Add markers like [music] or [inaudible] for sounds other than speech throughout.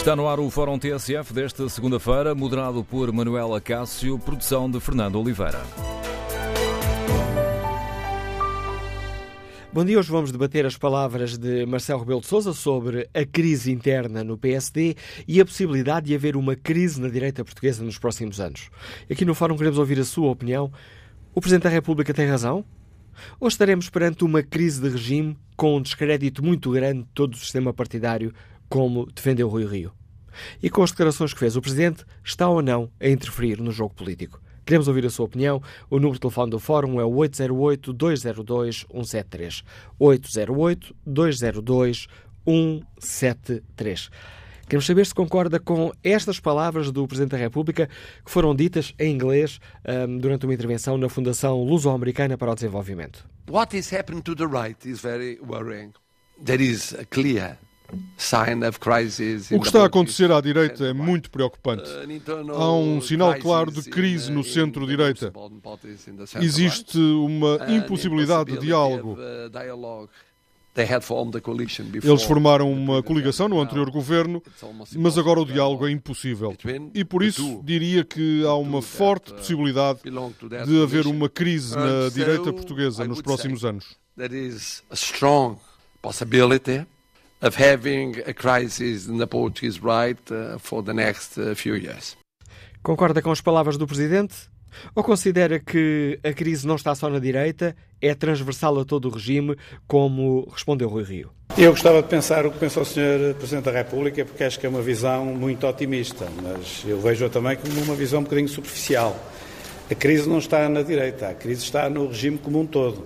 Está no ar o Fórum TSF desta segunda-feira, moderado por Manuela Cássio, produção de Fernando Oliveira. Bom dia, hoje vamos debater as palavras de Marcelo Rebelo de Sousa sobre a crise interna no PSD e a possibilidade de haver uma crise na direita portuguesa nos próximos anos. Aqui no Fórum queremos ouvir a sua opinião. O Presidente da República tem razão? Ou estaremos perante uma crise de regime com um descrédito muito grande de todo o sistema partidário, como defendeu Rui Rio? E com as declarações que fez o Presidente, está ou não a interferir no jogo político? Queremos ouvir a sua opinião. O número de telefone do Fórum é o 808-202-173. 808-202-173. Queremos saber se concorda com estas palavras do Presidente da República que foram ditas em inglês um, durante uma intervenção na Fundação Luso-Americana para o Desenvolvimento. What is happening to the right is very worrying. There is a clear o que está a acontecer à direita é muito preocupante. Há um sinal claro de crise no centro-direita. Existe uma impossibilidade de diálogo. Eles formaram uma coligação no anterior governo, mas agora o diálogo é impossível. E por isso diria que há uma forte possibilidade de haver uma crise na direita portuguesa nos próximos anos of having a crisis in the Portuguese right uh, for the next uh, few years. Concorda com as palavras do Presidente? Ou considera que a crise não está só na direita, é transversal a todo o regime, como respondeu Rui Rio? Eu gostava de pensar o que pensou o Sr. Presidente da República, porque acho que é uma visão muito otimista, mas eu vejo-a também como uma visão um bocadinho superficial. A crise não está na direita, a crise está no regime como um todo.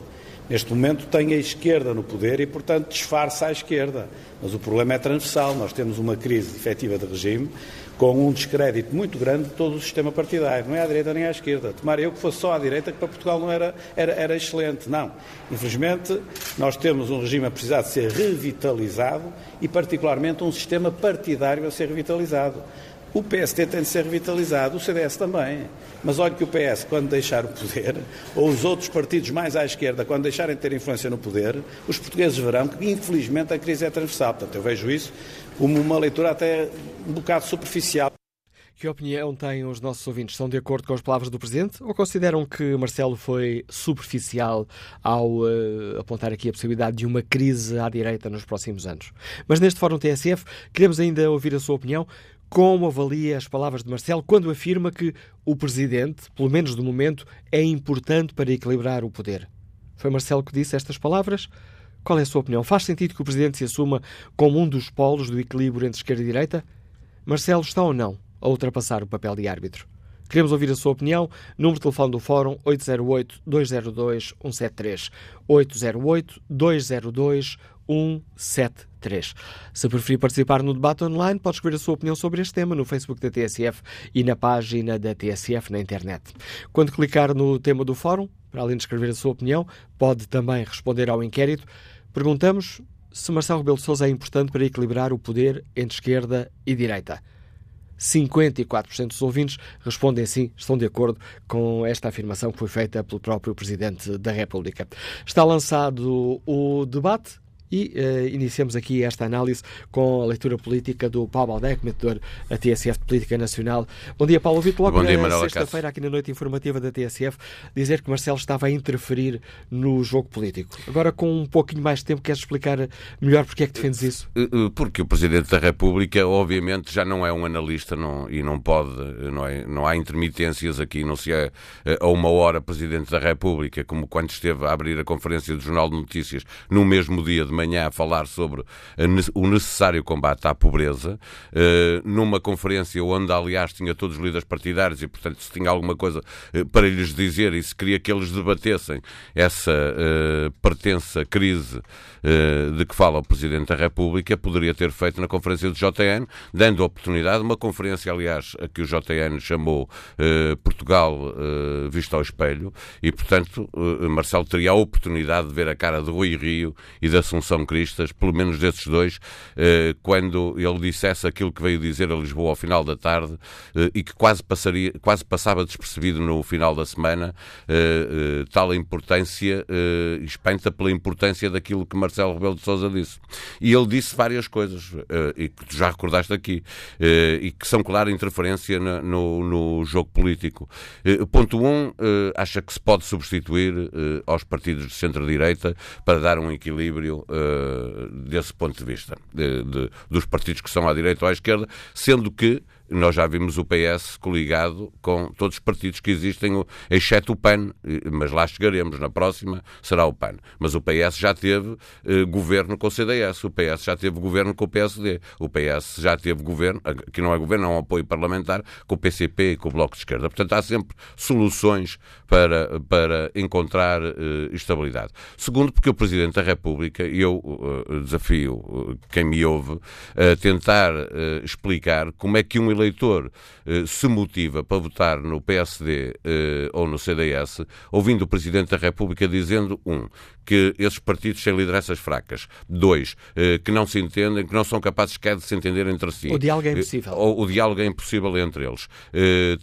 Neste momento tem a esquerda no poder e, portanto, disfarça a esquerda. Mas o problema é transversal. Nós temos uma crise efetiva de regime com um descrédito muito grande de todo o sistema partidário. Não é à direita nem à esquerda. Tomara eu que fosse só à direita, que para Portugal não era, era, era excelente. Não. Infelizmente, nós temos um regime a precisar de ser revitalizado e, particularmente, um sistema partidário a ser revitalizado. O PST tem de ser revitalizado, o CDS também. Mas olhe que o PS, quando deixar o poder, ou os outros partidos mais à esquerda, quando deixarem de ter influência no poder, os portugueses verão que, infelizmente, a crise é transversal. Portanto, eu vejo isso como uma leitura até um bocado superficial. Que opinião têm os nossos ouvintes? Estão de acordo com as palavras do Presidente ou consideram que Marcelo foi superficial ao uh, apontar aqui a possibilidade de uma crise à direita nos próximos anos? Mas neste Fórum TSF queremos ainda ouvir a sua opinião. Como avalia as palavras de Marcelo quando afirma que o presidente, pelo menos do momento, é importante para equilibrar o poder? Foi Marcelo que disse estas palavras? Qual é a sua opinião? Faz sentido que o presidente se assuma como um dos polos do equilíbrio entre esquerda e direita? Marcelo está ou não a ultrapassar o papel de árbitro? Queremos ouvir a sua opinião. Número de telefone do Fórum 808-202-173. 808-202-173. Se preferir participar no debate online, pode escrever a sua opinião sobre este tema no Facebook da TSF e na página da TSF na internet. Quando clicar no tema do Fórum, para além de escrever a sua opinião, pode também responder ao inquérito. Perguntamos se Marcelo Rebelo de Sousa é importante para equilibrar o poder entre esquerda e direita. 54% dos ouvintes respondem sim, estão de acordo com esta afirmação que foi feita pelo próprio Presidente da República. Está lançado o debate. E uh, iniciamos aqui esta análise com a leitura política do Paulo Baldeco, comentador da TSF de Política Nacional. Bom dia, Paulo. Ouvi-te logo na sexta-feira, aqui na noite informativa da TSF, dizer que Marcelo estava a interferir no jogo político. Agora, com um pouquinho mais de tempo, queres explicar melhor porque é que defendes isso? Eh, eh, porque o Presidente da República, obviamente, já não é um analista não, e não pode, não, é, não há intermitências aqui, não se é a uma hora Presidente da República, como quando esteve a abrir a conferência do Jornal de Notícias no mesmo dia de manhã a falar sobre o necessário combate à pobreza, eh, numa conferência onde, aliás, tinha todos os líderes partidários e, portanto, se tinha alguma coisa eh, para lhes dizer e se queria que eles debatessem essa pertença crise de que fala o Presidente da República, poderia ter feito na conferência do JN, dando oportunidade, uma conferência, aliás, a que o JN chamou Portugal visto ao espelho, e, portanto, Marcelo teria a oportunidade de ver a cara de Rui Rio e de Assunção Assunção Cristas, pelo menos desses dois, eh, quando ele dissesse aquilo que veio dizer a Lisboa ao final da tarde eh, e que quase, passaria, quase passava despercebido no final da semana, tal importância, espanta pela importância daquilo que Marcelo Rebelo de Sousa disse. E ele disse várias coisas, e que tu já recordaste aqui, e que são clara interferência no, no jogo político. Ponto 1, um, acha que se pode substituir aos partidos de centro-direita para dar um equilíbrio desse ponto de vista, de, de, dos partidos que são à direita ou à esquerda, sendo que nós já vimos o PS coligado com todos os partidos que existem, exceto o PAN, mas lá chegaremos, na próxima será o PAN. Mas o PS já teve eh, governo com o CDS, o PS já teve governo com o PSD, o PS já teve governo, que não é governo, é um apoio parlamentar, com o PCP e com o Bloco de Esquerda. Portanto, há sempre soluções para, para encontrar eh, estabilidade. Segundo, porque o Presidente da República, e eu eh, desafio eh, quem me ouve, a tentar eh, explicar como é que um eleitor eh, se motiva para votar no PSD eh, ou no CDS, ouvindo o Presidente da República dizendo, um, que esses partidos têm lideranças fracas. Dois, eh, que não se entendem, que não são capazes sequer de se entender entre si. O diálogo é impossível. O, o diálogo é impossível entre eles.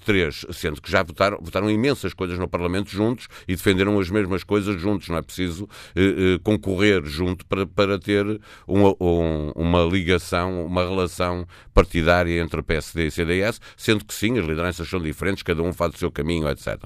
Três, sendo que já votaram, votaram imensas coisas no Parlamento juntos e defenderam as mesmas coisas juntos. Não é preciso concorrer junto para, para ter uma, uma ligação, uma relação partidária entre PSD e CDS, sendo que sim, as lideranças são diferentes, cada um faz o seu caminho, etc.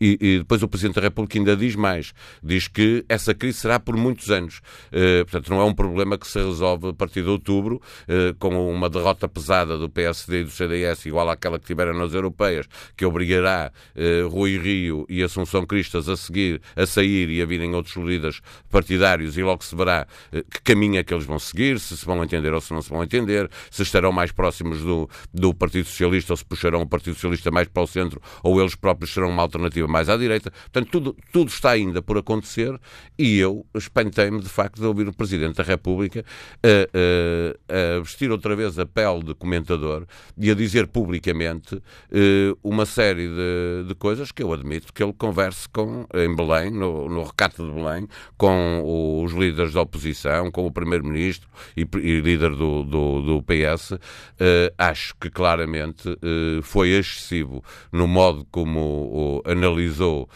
E, e depois o Presidente da República ainda diz mais, diz que essa crise será por muitos anos. Uh, portanto, não é um problema que se resolve a partir de outubro, uh, com uma derrota pesada do PSD e do CDS, igual àquela que tiveram nas europeias, que obrigará uh, Rui Rio e Assunção Cristas a seguir, a sair e a virem outros líderes partidários e logo se verá que caminho é que eles vão seguir, se se vão entender ou se não se vão entender, se estarão mais próximos do, do Partido Socialista ou se puxarão o Partido Socialista mais para o centro ou eles próprios serão uma alternativa mais à direita. Portanto, tudo, tudo está ainda por acontecer e eu espantei-me de facto de ouvir o Presidente da República a, a, a, vestir outra vez a pele de comentador e a dizer publicamente uh, uma série de, de, coisas que eu admito que ele converse com, em Belém, no, no recato de Belém, com os líderes da oposição, com o Primeiro-Ministro e, e, líder do, do, do PS. Uh, eh, acho que claramente uh, foi excessivo no modo como analisou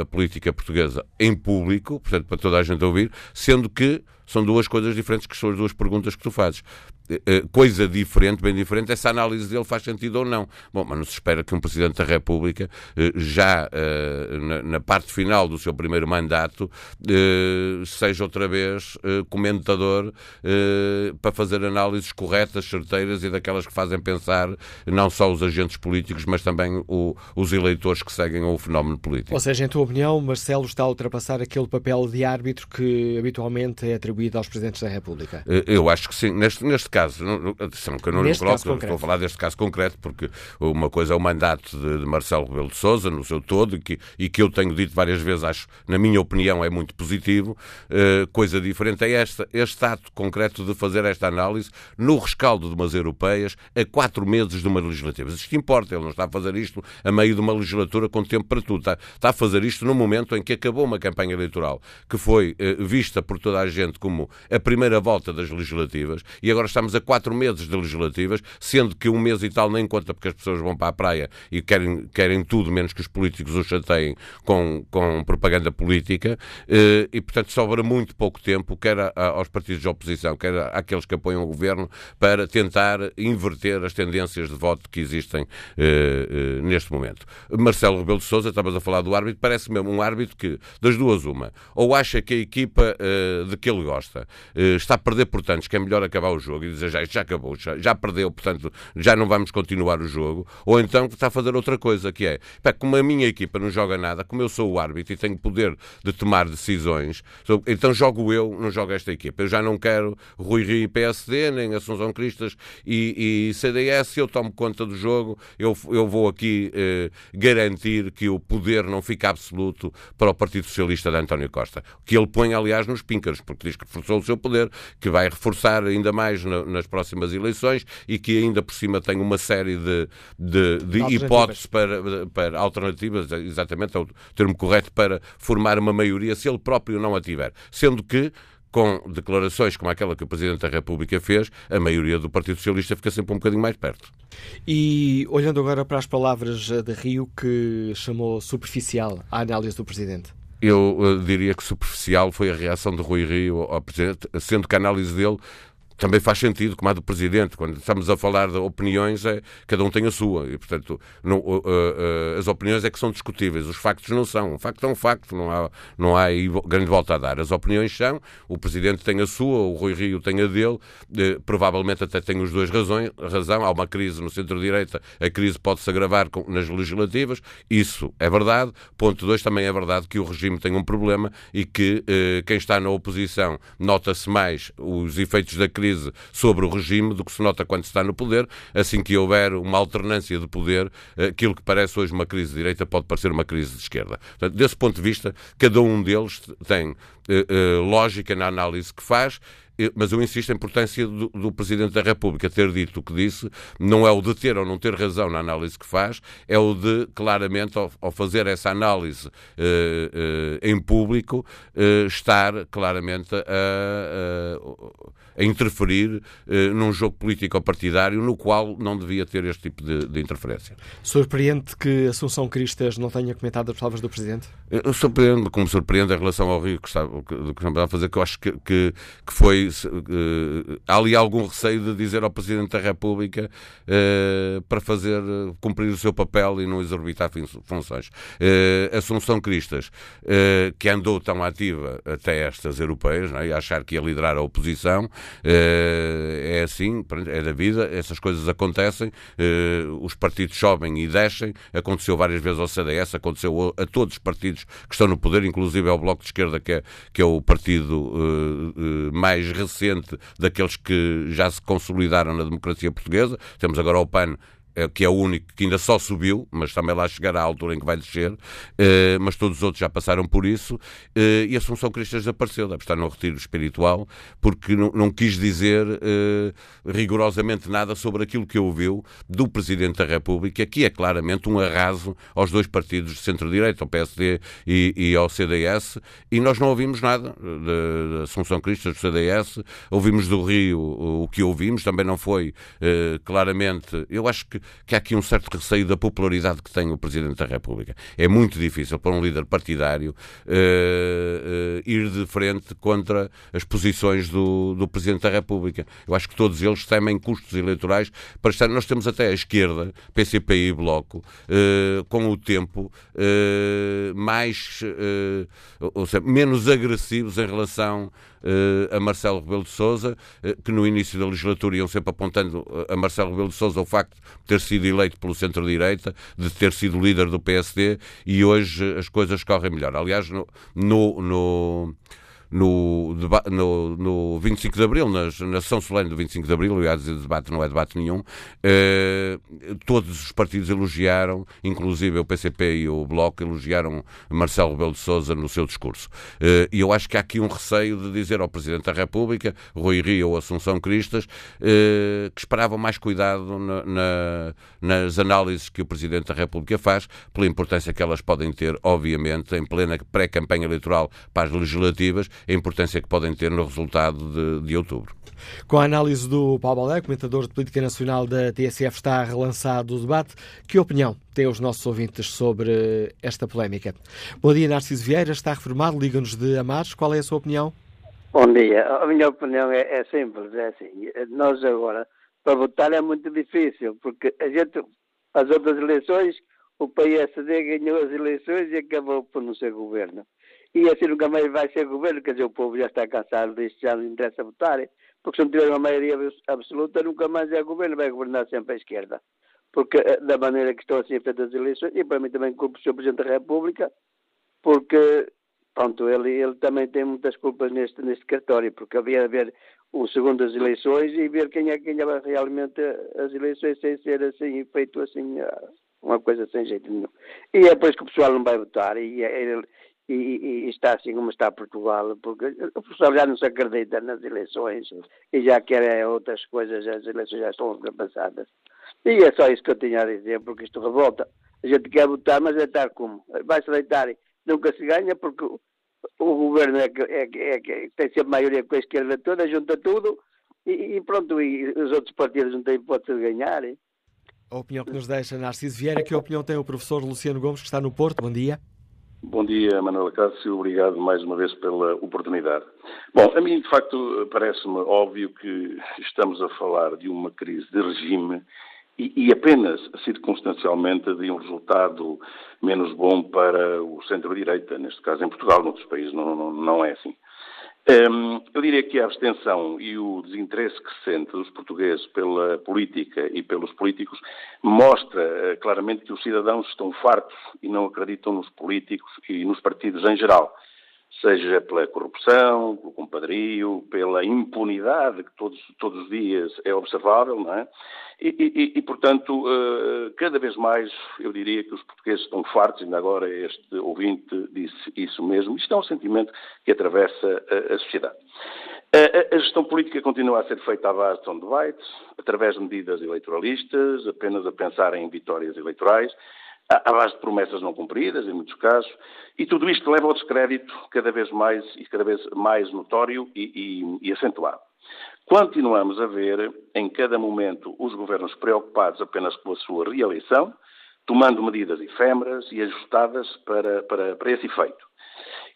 a política portuguesa em público, portanto, para toda a gente ouvir, sendo que são duas coisas diferentes que são as duas perguntas que tu fazes. Eh, eh, coisa diferente, bem diferente, essa análise dele faz sentido ou não. Bom, mas não se espera que um Presidente da República, eh, já na parte final do seu primeiro mandato, seja outra vez comentador para fazer análises corretas, certeiras e daquelas que fazem pensar não só os agentes políticos, mas também os eleitores que seguem o fenómeno político. Ou seja, em tua opinião, Marcelo está a ultrapassar aquele papel de árbitro que habitualmente é atribuído aos Presidentes da República? Eu acho que sim. Neste, neste caso, caso, atenção, que eu não lhe coloco, estou a falar deste caso concreto, porque uma coisa é o mandato de, de Marcelo Rebelo de Sousa, no seu todo, e que, e que eu tenho dito várias vezes, acho, na minha opinião, é muito positivo. Uh, coisa diferente é esta, este ato concreto de fazer esta análise no rescaldo de umas europeias a quatro meses de uma legislativa. Isto importa, ele não está a fazer isto a meio de uma legislatura com tempo para tudo. Está, está a fazer isto no momento em que acabou uma campanha eleitoral que foi uh, vista por toda a gente como a primeira volta das legislativas e agora estamos estamos a quatro meses de legislativas, sendo que um mês e tal nem conta porque as pessoas vão para a praia e querem, querem tudo menos que os políticos os chateiem com, com propaganda política eh, e, portanto, sobra muito pouco tempo, quer aos partidos de oposição, quer àqueles que apoiam o governo, para tentar inverter as tendências de voto que existem eh, eh, neste momento. Marcelo Rebelo de Sousa, estavas a falar do árbitro, parece mesmo um árbitro que, das duas, uma, ou acha que a equipa de que ele gosta está a perder por tantos que é melhor acabar o jogo e dizer já, já acabou, já, já, perdeu, portanto já não vamos continuar o jogo, ou então está a fazer outra coisa, que é, pá, como a minha equipa não joga nada, como eu sou o árbitro e tenho poder de tomar decisões, então jogo eu, não jogo esta equipa. Eu já não quero Rui Rio e PSD, nem Assunção Cristas e, e CDS, eu tomo conta do jogo, eu, eu vou aqui eh, garantir que o poder não fica absoluto para o Partido Socialista de António Costa, que ele põe, aliás, nos píncaros, porque diz que reforçou o seu poder, que vai reforçar ainda mais nas próximas eleições e que ainda por cima tem uma série de, de, de hipóteses para, para alternativas, exatamente é o termo correto, para formar uma maioria se ele próprio não a tiver. Sendo que com declarações como aquela que o Presidente da República fez, a maioria do Partido Socialista fica sempre um bocadinho mais perto. E olhando agora para as palavras de Rio, que chamou superficial a análise do Presidente. Eu uh, diria que superficial foi a reação de Rui Rio ao Presidente, sendo que a análise dele também faz sentido, como a do Presidente, quando estamos a falar de opiniões, é, cada um tem a sua, e portanto não, uh, uh, as opiniões é que são discutíveis, os factos não são. Um facto é um facto, não há, não há grande volta a dar. As opiniões são, o Presidente tem a sua, o Rui Rio tem a dele, uh, provavelmente até tem os dois razões, razão, há uma crise no centro-direita, a crise pode-se agravar com, nas legislativas, isso é verdade. Ponto 2, também é verdade que o regime tem um problema e que eh, quem está na oposição nota-se mais os efeitos da crise crise sobre o regime do que se nota quando se está no poder. Assim que houver uma alternância de poder, aquilo que parece hoje uma crise de direita pode parecer uma crise de esquerda. Portanto, desse ponto de vista, cada um deles tem eh, eh, lógica na análise que faz mas eu insisto, a importância do, do, Presidente da República ter dito o que disse não é o de ter ou não ter razão na análise que faz, é o de, claramente, ao, ao fazer essa análise uh, uh, em público, uh, estar claramente a, a, a interferir num jogo político-partidário no qual não devia ter este tipo de, de interferência. Surpreende que Assunção Cristas não tenha comentado as palavras do Presidente? Eu surpreendo, como surpreende em relação ao Rio que está, que, que está a fazer, que eu acho que, que, que foi uh, há ali algum receio de dizer ao Presidente da República uh, para fazer uh, cumprir o seu papel e não exorbitar funções. Assunção Cristas, que andou tão ativa até estas europeias, é? e achar que ia liderar a oposição, é assim, é da vida, essas coisas acontecem, os partidos sobem e descem, aconteceu várias vezes ao CDS, aconteceu a todos os partidos que estão no poder, inclusive ao Bloco de Esquerda, que é, que é o partido mais recente daqueles que já se consolidaram na democracia portuguesa. Temos agora o PAN que é o único que ainda só subiu, mas também lá chegará à altura em que vai descer, eh, mas todos os outros já passaram por isso, eh, e Assunção Cristas desapareceu, deve estar no retiro espiritual, porque não, quis dizer rigorosamente nada sobre aquilo que ouviu do Presidente da República, que é claramente um arraso aos dois partidos de centro-direita, ao PSD e, e, ao CDS, e nós não ouvimos nada de, Assunção Cristas, do CDS, ouvimos do Rio o que ouvimos, também não foi claramente, eu acho que que há aqui um certo receio da popularidade que tem o Presidente da República. É muito difícil para um líder partidário uh, uh, ir de frente contra as posições do, do Presidente da República. Eu acho que todos eles temem custos eleitorais para estar. Nós temos até a esquerda, PCP e Bloco, uh, com o tempo mais, ou seja, menos agressivos em relação a Marcelo Rebelo de Sousa, uh, que no início da legislatura iam sempre apontando a Marcelo Rebelo de Sousa o facto de ter sido eleito pelo centro-direita, de ter sido líder do PSD, e hoje as coisas correm melhor. Aliás, no, no, no no, no, no 25 de Abril, nas, na sessão solene do 25 de Abril, aliás, o debate não é debate nenhum, eh, todos os partidos elogiaram, inclusive o PCP e o Bloco, elogiaram Marcelo Rebelo de Sousa no seu discurso. Eh, e eu acho que há aqui um receio de dizer ao Presidente da República, Rui Rio ou Assunção Cristas, eh, que esperavam mais cuidado na, na, nas análises que o Presidente da República faz, pela importância que elas podem ter, obviamente, em plena pré-campanha eleitoral para as legislativas, a importância que podem ter no resultado de, de outubro. Com a análise do Paulo Balé, comentador de política nacional da TSF, está relançado o debate. Que opinião têm os nossos ouvintes sobre esta polémica? Bom dia, Narciso Vieira, está reformado, liga-nos de Amares. Qual é a sua opinião? Bom dia. A minha opinião é, é simples, é assim. Nós agora, para votar é muito difícil, porque a gente, as outras eleições, o PSD ganhou as eleições e acabou por não ser governo e assim nunca mais vai ser governo, quer dizer, o povo já está cansado disto, já não interessa votar, porque se não tiver uma maioria absoluta, nunca mais é governo, vai governar sempre a esquerda. Porque eh, da maneira que estão assim feitas as eleições, e para mim também culpo o Sr. Presidente da República, porque, pronto, ele, ele também tem muitas culpas neste, neste cartório, porque havia de ver o segundo das eleições e ver quem é que ganhava realmente as eleições sem ser assim, feito assim, ah, uma coisa sem jeito nenhum. E é por isso que o pessoal não vai votar, e é, ele, e, e, está assim como está Portugal, porque o pessoal já não se acredita nas eleições e já quer outras coisas, as eleições já estão ultrapassadas. E é só isso que eu tinha a dizer, porque isto revolta. A gente quer votar, mas é estar como? Vai-se deitar, nunca se ganha, porque o governo é que, é, é, é, tem sempre maioria com a esquerda toda, junta tudo e, e, pronto, e os outros partidos não têm hipótese de ganhar. A opinião que nos deixa Narciso Vieira, que opinião tem o professor Luciano Gomes, que está no Porto? Bom dia. Bom dia, Manuela Cássio. Obrigado mais uma vez pela oportunidade. Bom, a mim, de facto, parece-me óbvio que estamos a falar de uma crise de regime e, e, apenas circunstancialmente de um resultado menos bom para o centro-direita, neste caso em Portugal, noutros países não, não, não é assim. Um, eu diria que a abstenção e o desinteresse crescente dos portugueses pela política e pelos políticos mostra uh, claramente que os cidadãos estão fartos e não acreditam nos políticos e nos partidos em geral seja pela corrupção, pelo compadrio, pela impunidade que todos, todos os dias é observável, não é? E, e, e, portanto, eh, cada vez mais eu diria que os portugueses estão fartos, ainda agora este ouvinte disse isso mesmo, isto é um sentimento que atravessa a sociedade. A gestão política continua a ser feita à base de som debates, através de medidas eleitoralistas, apenas a pensar em vitórias eleitorais, à base de promessas não cumpridas, em muitos casos, e tudo isto leva ao descrédito cada vez mais e cada vez mais notório e, e, e acentuado. Continuamos a ver, em cada momento, os governos preocupados apenas com a sua reeleição, tomando medidas efêmeras e ajustadas para, para, para esse efeito.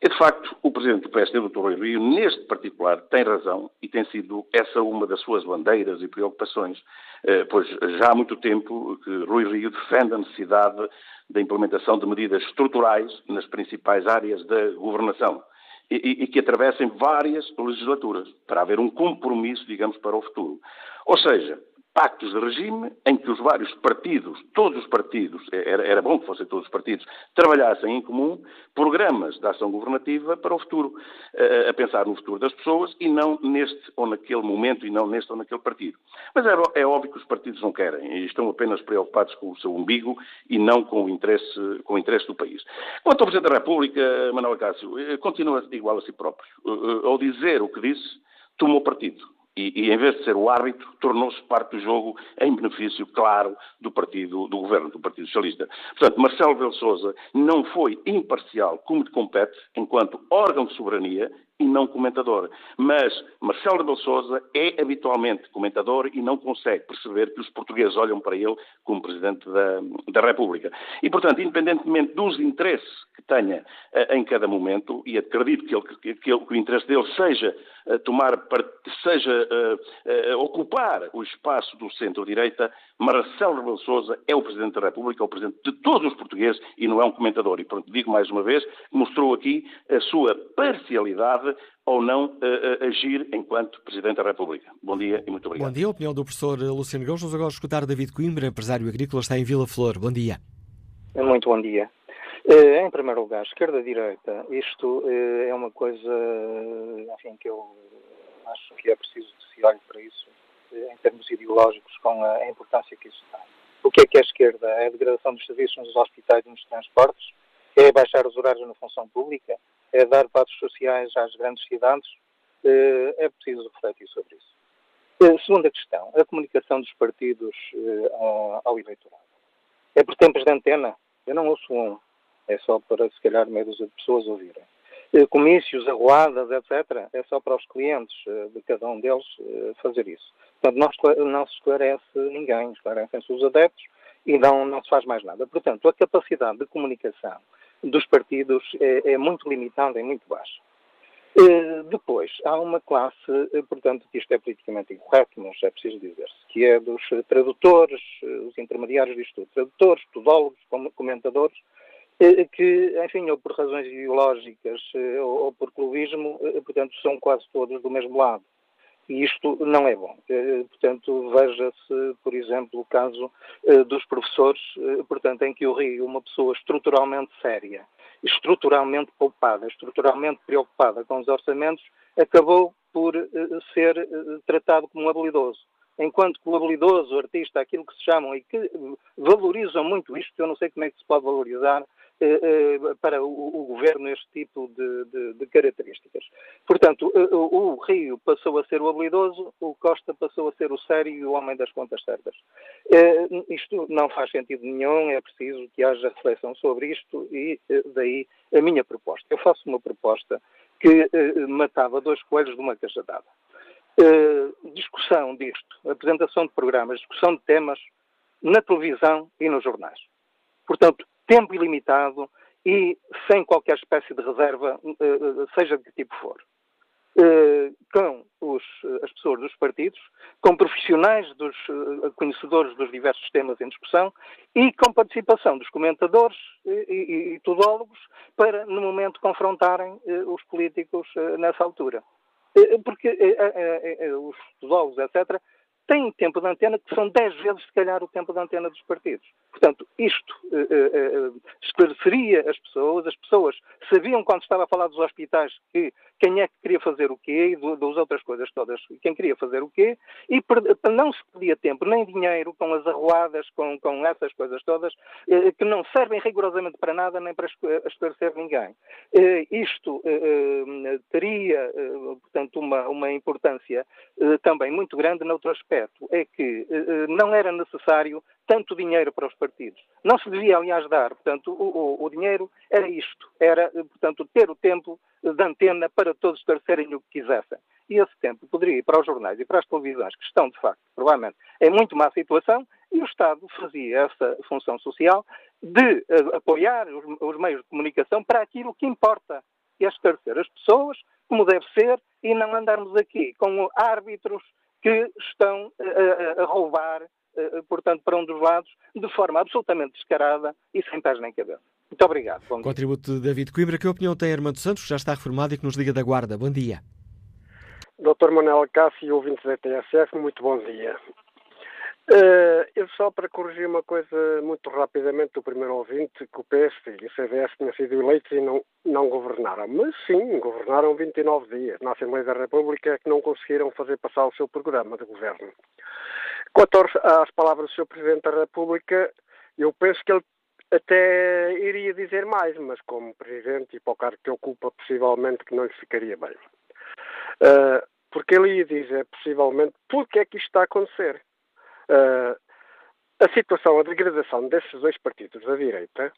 E, de facto, o Presidente do PSD, Dr. Rui Rio, neste particular, tem razão e tem sido essa uma das suas bandeiras e preocupações, eh, pois já há muito tempo que Rui Rio defende a necessidade da implementação de medidas estruturais nas principais áreas da governação e, e, que atravessem várias legislaturas, para haver um compromisso, digamos, para o futuro. Ou seja, pactos de regime em que os vários partidos, todos os partidos, era, era, bom que fossem todos os partidos, trabalhassem em comum programas de ação governativa para o futuro, a, a pensar no futuro das pessoas e não neste ou naquele momento e não neste ou naquele partido. Mas é, é óbvio que os partidos não querem e estão apenas preocupados com o seu umbigo e não com o interesse, com o interesse do país. Quanto ao Presidente da República, Manuel Cássio, eh, continua igual a si próprio. Eh, eh, ao dizer o que disse, tomou partido e, e, em vez de ser o árbitro, tornou-se parte do jogo em benefício, claro, do partido, do governo, do Partido Socialista. Portanto, Marcelo Rebelo Sousa não foi imparcial como lhe compete, enquanto órgão de soberania e não comentador. Mas Marcelo Rebelo Sousa é habitualmente comentador e não consegue perceber que os portugueses olham para ele como Presidente da, da República. E, portanto, independentemente dos interesses que tenha uh, em cada momento, e acredito que, ele, que, ele, que o interesse dele seja uh, tomar, seja uh, ocupar o espaço do centro-direita, Marcelo Rebelo Sousa é o Presidente da República, é o Presidente de todos os portugueses e não é um comentador. E, portanto, digo mais uma vez, mostrou aqui a sua parcialidade ou não uh, agir enquanto Presidente da República. Bom dia e muito obrigado. Bom dia, a opinião do professor Luciano Gomes. Vamos agora escutar David Coimbra, empresário agrícola, está em Vila Flor. Bom dia. Muito bom dia. Em primeiro lugar, esquerda-direita, isto é uma coisa, enfim, que eu acho que é preciso que se olhe para isso em termos ideológicos com a importância que isso tem. O que é que é a esquerda? É a degradação dos serviços nos hospitais e nos transportes? É baixar os horários na função pública? É dar passos sociais às grandes cidades, eh, é preciso refletir sobre isso. Eh, segunda questão, a comunicação dos partidos eh, ao eleitorado. É por tempos de antena? Eu não ouço um, é só para, se calhar, dúzia de pessoas ouvirem. Comícios, arruadas, etc., é só para os clientes de cada um deles fazer isso. Portanto, não, não se esclarece ninguém, esclarecem-se os adeptos e não, não se faz mais nada. Portanto, a capacidade de comunicação dos partidos é, é muito limitada e muito baixa. Uh, depois, há uma classe, uh, portanto, que isto é politicamente incorreto, mas é preciso dizer-se, que é dos uh, tradutores, os intermediários disto tudo, tradutores, tudólogos, comentadores, que, enfim, ou por razões ideológicas ou, ou por clubismo, portanto, são quase todos do mesmo lado. E isto não é bom. Eh, portanto, veja-se, por exemplo, o caso eh, dos professores, eh, portanto, em que o Rio, uma pessoa estruturalmente séria, estruturalmente poupada, estruturalmente preocupada com os orçamentos, acabou por ser tratado como habilidoso. Enquanto que o habilidoso, o artista, aquilo que se chamam e que valorizam muito isto, eu não sei como é que se pode valorizar para o, governo este tipo de, de, de características. Portanto, o, Rio passou a ser o habilidoso, o Costa passou a ser o sério e o homem das contas certas. Isto não faz sentido nenhum, é preciso que haja reflexão sobre isto e daí a minha proposta. Eu faço uma proposta que matava dois coelhos de uma cajadada. Discussão disto, apresentação de programas, discussão de temas na televisão e nos jornais. Portanto, tempo ilimitado e sem qualquer espécie de reserva, eh, eh, seja de que tipo for. Eh, com os, as pessoas dos partidos, com profissionais dos conhecedores dos diversos temas em discussão e com participação dos comentadores e, e, e tudólogos para, no momento, confrontarem os políticos nessa altura. Porque os tudólogos, etc., têm tempo de antena que são 10 vezes, se calhar, o tempo de antena dos partidos. Portanto, isto uh, uh, esclareceria as pessoas, as pessoas sabiam quando estava a falar dos hospitais que quem é que queria fazer o quê e das outras coisas todas, quem queria fazer o quê, e para não se perdia tempo nem dinheiro com as arruadas, com, com essas coisas todas, eh, que não servem rigorosamente para nada nem para esclarecer ninguém. Eh, isto eh, teria, portanto, uma, uma importância também muito grande noutro aspecto, é que não era necessário tanto dinheiro para os partidos. Não se devia, aliás, dar. Portanto, o, o, o dinheiro era isto, era, portanto, ter o tempo de antena para todos esclarecerem o que quisessem. E esse tempo poderia ir para os jornais e para as televisões, que estão, de facto, provavelmente, em muito má situação, e o Estado fazia essa função social de apoiar os, os, meios de comunicação para aquilo que importa, que é esclarecer as pessoas, como deve ser, e não andarmos aqui com árbitros que estão uh, a roubar, uh, portanto, para um dos lados, de forma absolutamente descarada e sem pés nem cabeça. Muito obrigado. Bom Contributo de David Coimbra. Que opinião tem Armando Santos, que já está reformado e que nos liga da Guarda? Bom dia. Dr. Manuel Cássio, ouvintes da TSF, muito bom dia. Uh, eu só para corrigir uma coisa muito rapidamente do primeiro ouvinte, que o PS e o CDS tinham sido eleitos e não, não governaram. Mas sim, governaram 29 dias na Assembleia da República que não conseguiram fazer passar o seu programa de governo. Quanto às palavras do Sr. Presidente da República, eu penso que ele até iria dizer mais, mas como presidente e para o cargo que ocupa, possivelmente que não lhe ficaria bem. Uh, porque ele ia dizer, possivelmente, porque é que isto está a acontecer. Uh, a situação, a degradação desses dois partidos da direita,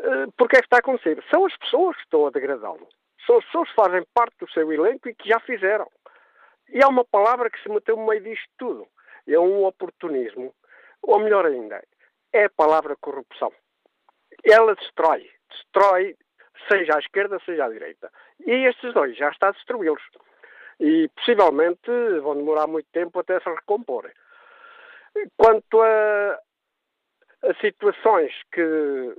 uh, porque é que está a acontecer? São as pessoas que estão a degradá-lo. São as pessoas que fazem parte do seu elenco e que já fizeram. E há uma palavra que se meteu no meio disto tudo. É um oportunismo. Ou melhor ainda, é a palavra corrupção ela destrói. Destrói, seja à esquerda, seja à direita. E estes dois já está a destruí-los. E possivelmente vão demorar muito tempo até se recomporem. Quanto a, a situações que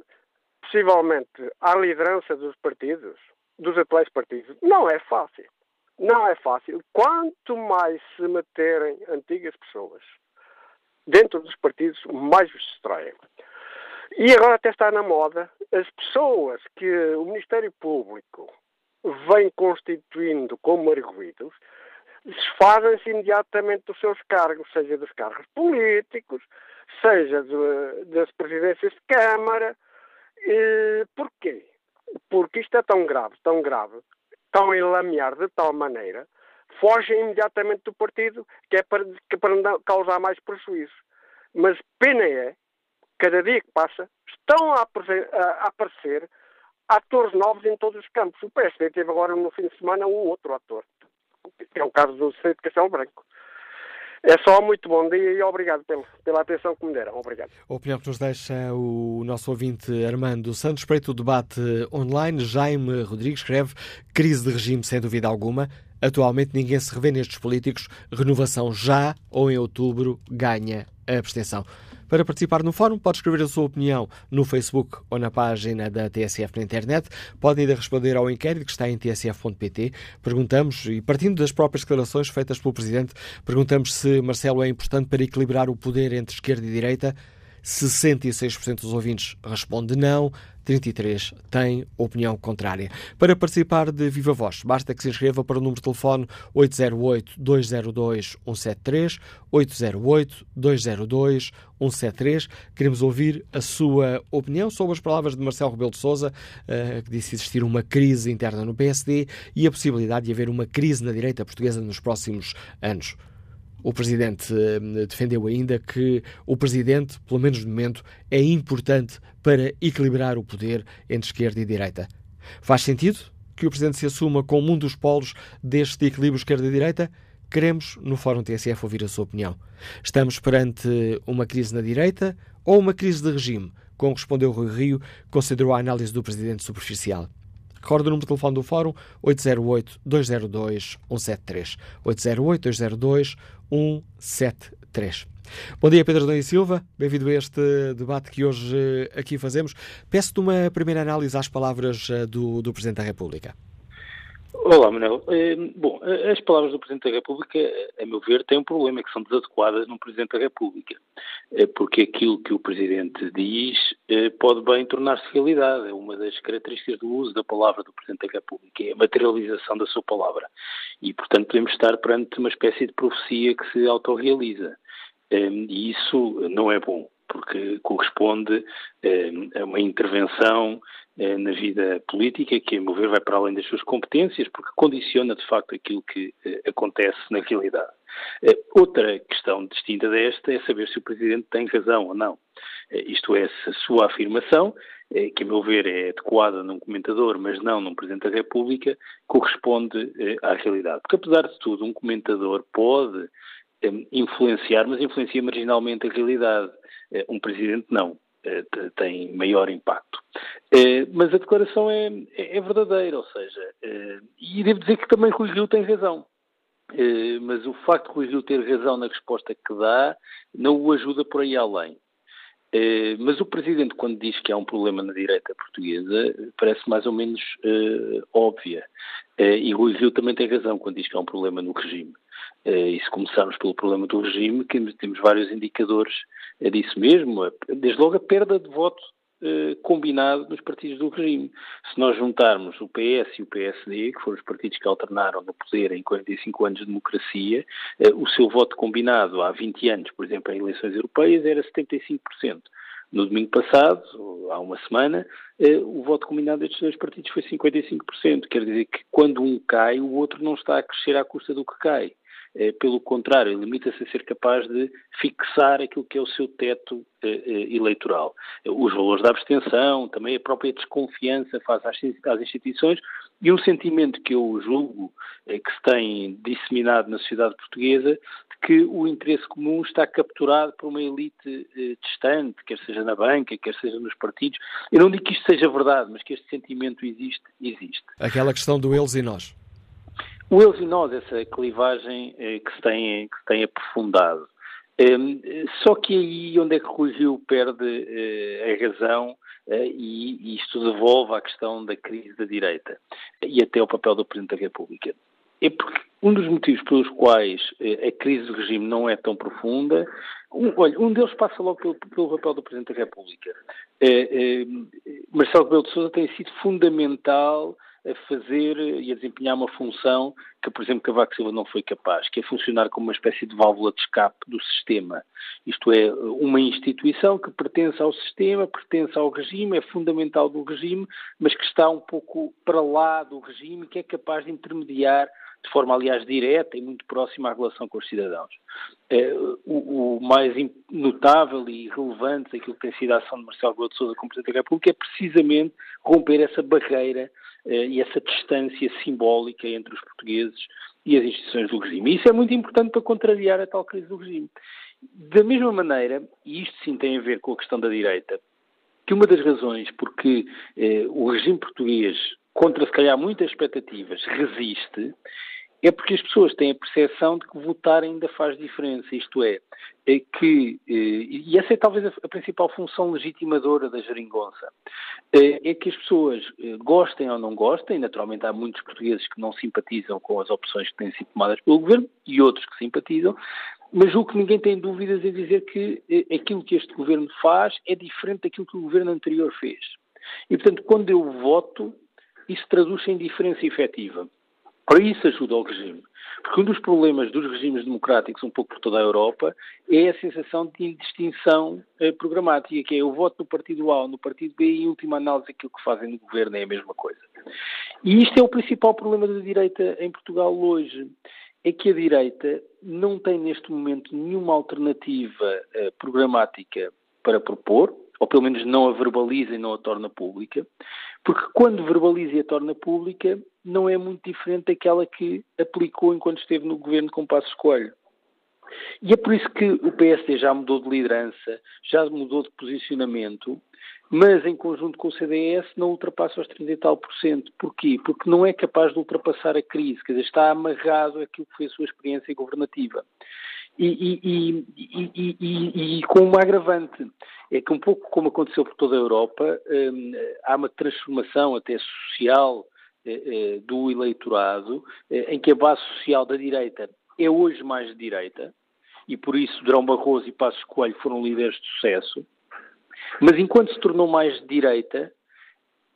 possivelmente há liderança dos partidos, dos atuais partidos, não é fácil. Não é fácil. Quanto mais se meterem antigas pessoas dentro dos partidos, mais os destroem. E agora até está na moda as pessoas que o Ministério Público vem constituindo como arguídos desfazem-se imediatamente dos seus cargos, seja dos cargos políticos, seja das presidências de Câmara. E, porquê? Porque isto é tão grave, tão grave, tão enlamear de tal maneira, fogem imediatamente do partido, que é para, que é para não causar mais prejuízo. Mas pena é cada dia que passa, estão a, a aparecer atores novos em todos os campos. O PSD teve agora no fim de semana um outro ator, é o caso do Centro de Castelo Branco. É só muito bom dia e obrigado pela, pela atenção que me deram. Obrigado. A opinião que nos deixa o nosso ouvinte Armando Santos, preto o debate online. Jaime Rodrigues escreve: crise de regime, sem dúvida alguma. Atualmente ninguém se revê nestes políticos. Renovação já ou em outubro ganha a abstenção. Para participar no fórum, pode escrever a sua opinião no Facebook ou na página da TSF na internet. Pode ainda responder ao inquérito que está em tsf.pt. Perguntamos, e partindo das próprias declarações feitas pelo Presidente, perguntamos se Marcelo é importante para equilibrar o poder entre esquerda e direita. 66% dos ouvintes responde não, 33 tem opinião contrária. Para participar de Viva Voz, basta que se inscreva para o número de telefone 808-202-173, 808-202-173. Queremos ouvir a sua opinião sobre as palavras de Marcelo Rebelo de Sousa, eh, que disse existir uma crise interna no PSD e a possibilidade de haver uma crise na direita portuguesa nos próximos anos. O Presidente eh, defendeu ainda que o Presidente, pelo menos no momento, é importante para equilibrar o poder entre esquerda e direita. Faz sentido que o Presidente se assuma como um dos polos deste equilíbrio esquerda-direita? Queremos, no Fórum TSF, ouvir a sua opinião. Estamos perante uma crise na direita ou uma crise de regime? Como respondeu Rui Rio, considerou a análise do Presidente superficial. Recordo o número de telefone do Fórum 808-202-173. 808-202-173. Bom dia, Pedro Adão Silva. Bem-vindo a este debate que hoje eh, aqui fazemos. Peço-te uma primeira análise às palavras eh, do, do Presidente da República. Olá, Manuel. Eh, bom, as palavras do Presidente da República, a meu ver, têm um problema, que são desadequadas num Presidente da República. Porque aquilo que o Presidente diz pode bem tornar-se realidade. É uma das características do uso da palavra do Presidente da República, é a materialização da sua palavra. E, portanto, podemos estar perante uma espécie de profecia que se autorrealiza. E isso não é bom, porque corresponde a uma intervenção na vida política que, a meu ver, vai para além das suas competências, porque condiciona de facto aquilo que eh, acontece na realidade. Eh, outra questão distinta desta é saber se o Presidente tem razão ou não. Eh, isto é, se a sua afirmação, que a meu ver é adequada num comentador, mas não num Presidente da República, corresponde à realidade. Porque, apesar de tudo, um comentador pode influenciar, mas influencia marginalmente a realidade. Um Presidente não. Eh, tem maior impacto. Eh, mas a declaração é, é, é verdadeira, ou seja, eh, e devo dizer que também Rui Rio tem razão. Mas o facto de Rui Rio ter razão na resposta que dá não o ajuda por aí além. Mas o Presidente, quando diz que há um problema na direita portuguesa, parece mais ou menos óbvia. E Rui Rio também tem razão quando diz que há um problema no regime. E se começarmos pelo problema do regime, temos vários indicadores disso mesmo, desde logo a perda de voto eh, combinado nos partidos do regime. Se nós juntarmos o PS e o PSD, que foram os partidos que alternaram no poder em 45 anos de democracia, eh, o seu voto combinado há 20 anos, por exemplo, em eleições europeias, era 75%. No domingo passado, há uma semana, eh, o voto combinado destes dois partidos foi 55%. Quer dizer que quando um cai, o outro não está a crescer à custa do que cai. Eh, pelo contrário, limita-se a ser capaz de fixar aquilo que é o seu teto eh, eh, eleitoral. Os valores da abstenção, também a própria desconfiança face às instituições e um sentimento que eu julgo que se tem disseminado na sociedade portuguesa de que o interesse comum está capturado por uma elite distante, quer seja na banca, quer seja nos partidos. Eu não digo que isto seja verdade, mas que este sentimento existe, existe. Aquela questão do eles e nós. O eles e nós, essa clivagem eh, que, se tem, que se tem aprofundado. Um, só que aí onde é que Rui Rio perde uh, a razão uh, e, isto devolve à questão da crise da direita e até ao papel do Presidente da República. É porque um dos motivos pelos quais a crise do regime não é tão profunda, um, olha, um deles passa logo pelo, pelo papel do Presidente da República. Marcelo Rebelo de Sousa tem sido fundamental a fazer e a desempenhar uma função que, por exemplo, Cavaco Silva não foi capaz, que é funcionar como uma espécie de válvula de escape do sistema. Isto é, uma instituição que pertence ao sistema, pertence ao regime, é fundamental do regime, mas que está um pouco para lá do regime, que é capaz de intermediar de forma, aliás, direta e muito próxima à relação com os cidadãos. É, o, o, mais notável e relevante daquilo que tem sido a ação de Marcelo Rebelo de Sousa como Presidente da República é precisamente romper essa barreira eh, e essa distância simbólica entre os portugueses e as instituições do regime. E isso é muito importante para contrariar a tal crise do regime. Da mesma maneira, e isto sim tem a ver com a questão da direita, que uma das razões porque eh, o regime português, contra se calhar muitas expectativas, resiste, é porque as pessoas têm a percepção de que votar ainda faz diferença, isto é, é que, eh, e essa é talvez a principal função legitimadora da geringonça, eh, é que as pessoas eh, gostem ou não gostem, naturalmente há muitos portugueses que não simpatizam com as opções que têm sido tomadas pelo governo e outros que simpatizam, mas o que ninguém tem dúvidas em dizer que aquilo que este governo faz é diferente daquilo que o governo anterior fez. E, portanto, quando eu voto, isso traduz-se em diferença efetiva. Para isso ajuda ao regime. Porque um dos problemas dos regimes democráticos, um pouco por toda a Europa, é a sensação de indistinção eh, programática, que é eu voto no partido A ou no partido B e, em última análise, aquilo que fazem no governo é a mesma coisa. E isto é o principal problema da direita em Portugal hoje. É que a direita não tem neste momento nenhuma alternativa eh, programática para propor, ou pelo menos não a verbaliza e não a torna pública, porque quando verbaliza e a torna pública, não é muito diferente daquela que aplicou enquanto esteve no governo com Passos Coelho. E é por isso que o PSD já mudou de liderança, já mudou de posicionamento, mas em conjunto com o CDS não ultrapassa os 30 e tal por cento. Porquê? Porque não é capaz de ultrapassar a crise, quer dizer, está amarrado àquilo que foi a sua experiência governativa. E, e, e, e, com uma agravante. É que um pouco como aconteceu por toda a Europa, hum, há uma transformação até social eh, eh, do eleitorado, eh, em que a base social da direita é hoje mais de direita, e por isso Drão Barroso e Passos Coelho foram líderes de sucesso, mas enquanto se tornou mais de direita,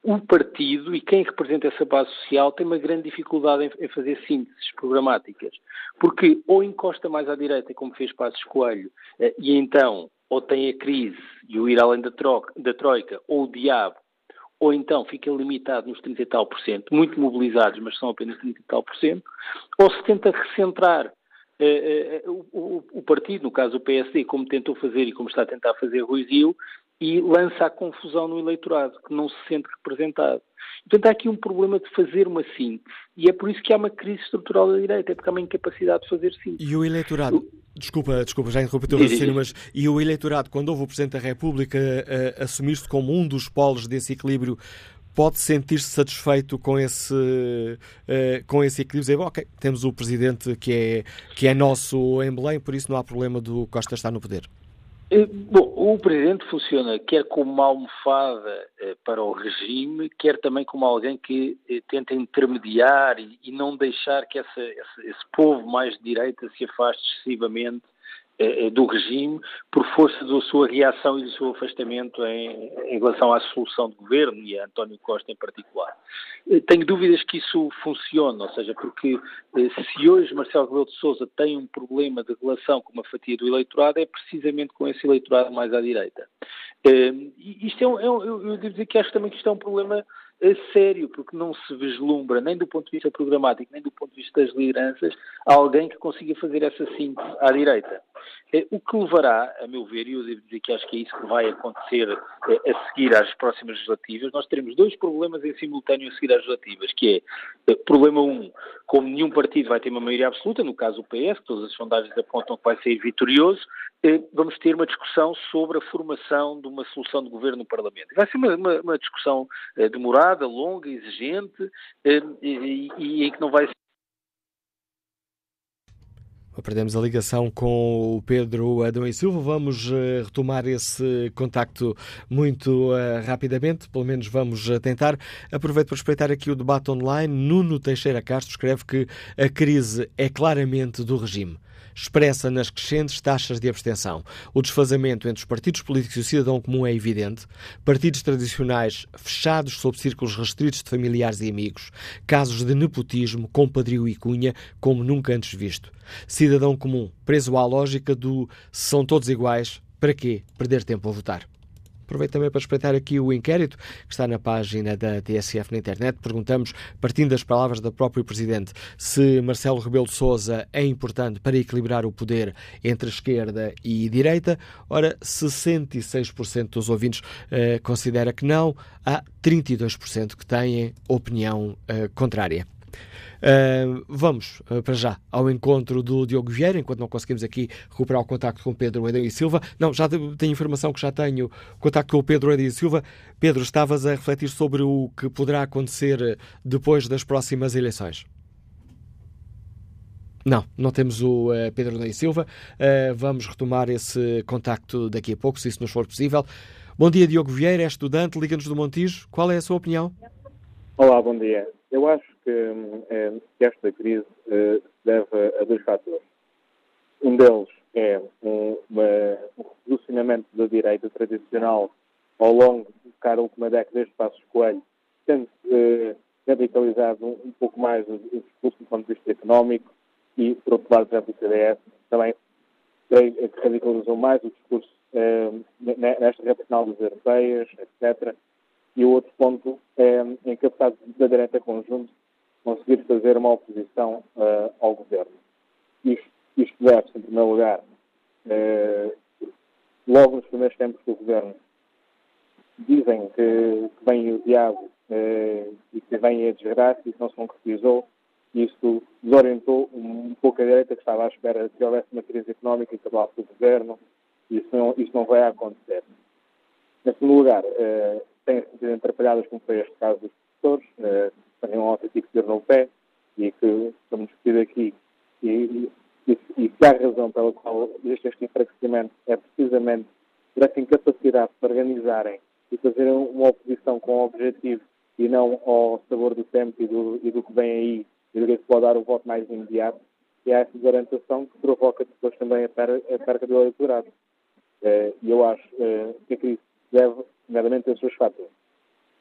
o partido e quem representa essa base social tem uma grande dificuldade em, fazer sínteses programáticas, porque ou encosta mais à direita, como fez Passos Coelho, eh, e então ou tem a crise e o ir além da, troca, da troika, ou o diabo, ou então fica limitado nos 30 e tal por cento, muito mobilizados, mas são apenas 30 e tal por cento, ou se tenta recentrar eh, eh, o, partido, no caso o PSD, como tentou fazer e como está a tentar fazer Rui Rio, e lança a confusão no eleitorado, que não se sente representado. Portanto, há aqui um problema de fazer uma síntese. E é por isso que há uma crise estrutural da direita, é porque há uma incapacidade de fazer síntese. E o eleitorado, o... desculpa, desculpa, já interrompi o teu raciocínio, mas e o eleitorado, quando houve o Presidente da República uh, assumir-se como um dos polos desse equilíbrio, pode sentir-se satisfeito com esse, uh, com esse equilíbrio, dizer, ok, temos o Presidente que é, que é nosso emblema, por isso não há problema do Costa estar no poder. Eh, bom, o Presidente funciona quer como uma almofada eh, para o regime, quer também como alguém que eh, tenta intermediar e, não deixar que essa, esse, esse, povo mais de direita se afaste excessivamente do regime por força da sua reação e do seu afastamento em, em, relação à solução do governo e a António Costa em particular. Eh, tenho dúvidas que isso funcione, ou seja, porque eh, se hoje Marcelo Rebelo de Sousa tem um problema de relação com uma fatia do eleitorado, é precisamente com esse eleitorado mais à direita. Isto é um, é eu devo dizer que acho também que isto é um problema sério, porque não se vislumbra, nem do ponto de vista programático, nem do ponto de vista das lideranças, alguém que consiga fazer essa síntese à direita. É, o que levará, a meu ver, e eu devo dizer que acho que é isso que vai acontecer é, a seguir às próximas legislativas, nós teremos dois problemas em simultâneo a seguir às legislativas, que é, é, problema um, como nenhum partido vai ter uma maioria absoluta, no caso o PS, todas as sondagens apontam que vai sair vitorioso, vamos ter uma discussão sobre a formação de uma solução de governo no Parlamento. Vai ser uma, uma, uma discussão demorada, longa, exigente, e, e em que não vai ser Perdemos a ligação com o Pedro Adão e Silva. Vamos uh, retomar esse contacto muito uh, rapidamente, pelo menos vamos tentar. Aproveito para respeitar aqui o debate online. Nuno Teixeira Castro escreve que a crise é claramente do regime expressa nas crescentes taxas de abstenção. O desfazamento entre os partidos políticos e o cidadão comum é evidente. Partidos tradicionais fechados sob círculos restritos de familiares e amigos. Casos de nepotismo, compadrio e cunha, como nunca antes visto. Cidadão comum, preso à lógica do são todos iguais, para quê perder tempo a votar? Aproveito também para espreitar aqui o inquérito que está na página da TSF na internet. Perguntamos, partindo das palavras do próprio Presidente, se Marcelo Rebelo de Sousa é importante para equilibrar o poder entre esquerda e direita. Ora, 66% dos ouvintes uh, considera que não, há 32% que têm opinião uh, contrária. Uh, vamos, uh, para já, ao encontro do Diogo Vieira, enquanto não conseguimos aqui recuperar o contacto com Pedro Edem e Silva. Não, já tenho informação que já tenho contacto com o Pedro Edem e Silva. Pedro, estavas a refletir sobre o que poderá acontecer depois das próximas eleições. Não, não temos o uh, Pedro e Silva. vamos retomar esse contacto daqui a pouco, se isso nos for possível. Bom dia, Diogo Vieira, é estudante, liga-nos do Montijo. Qual é a sua opinião? Olá, bom dia. Eu acho que, que esta crise uh, se deve a dois fatores. Um deles é um, uma, um da direita tradicional ao longo da última década desde Passos Coelho, tendo eh, radicalizado um, um, pouco mais o, discurso do ponto de vista económico e, por outro lado, o CDS também que radicalizou mais o discurso eh, nesta reta final das europeias, etc. E o outro ponto é a incapacidade da direita conjunto conseguir fazer uma oposição uh, ao governo. Isto, isto deve-se, em primeiro lugar, uh, logo nos primeiros tempos do governo, dizem que, que vem o diabo uh, e que vem a desgraça e que não se concretizou. Isso desorientou um pouco a direita que estava à espera que houvesse uma crise económica e acabasse o governo. Isso não, isso não vai acontecer. Em segundo lugar, uh, têm sido atrapalhadas, como foi este caso dos professores, uh, tem um autêntico tiro no pé e que estamos discutir aqui e, e, e que há razão pela qual existe este enfraquecimento é precisamente por essa incapacidade de se organizarem e fazerem uma oposição com objetivo e não ao sabor do tempo e do, e do que vem aí e do que é pode dar o voto mais imediato, e há essa desorientação que provoca depois também a perca, a perca do eleitorado. Eh, e eu acho uh, que a crise deve, nomeadamente, a seus fatores.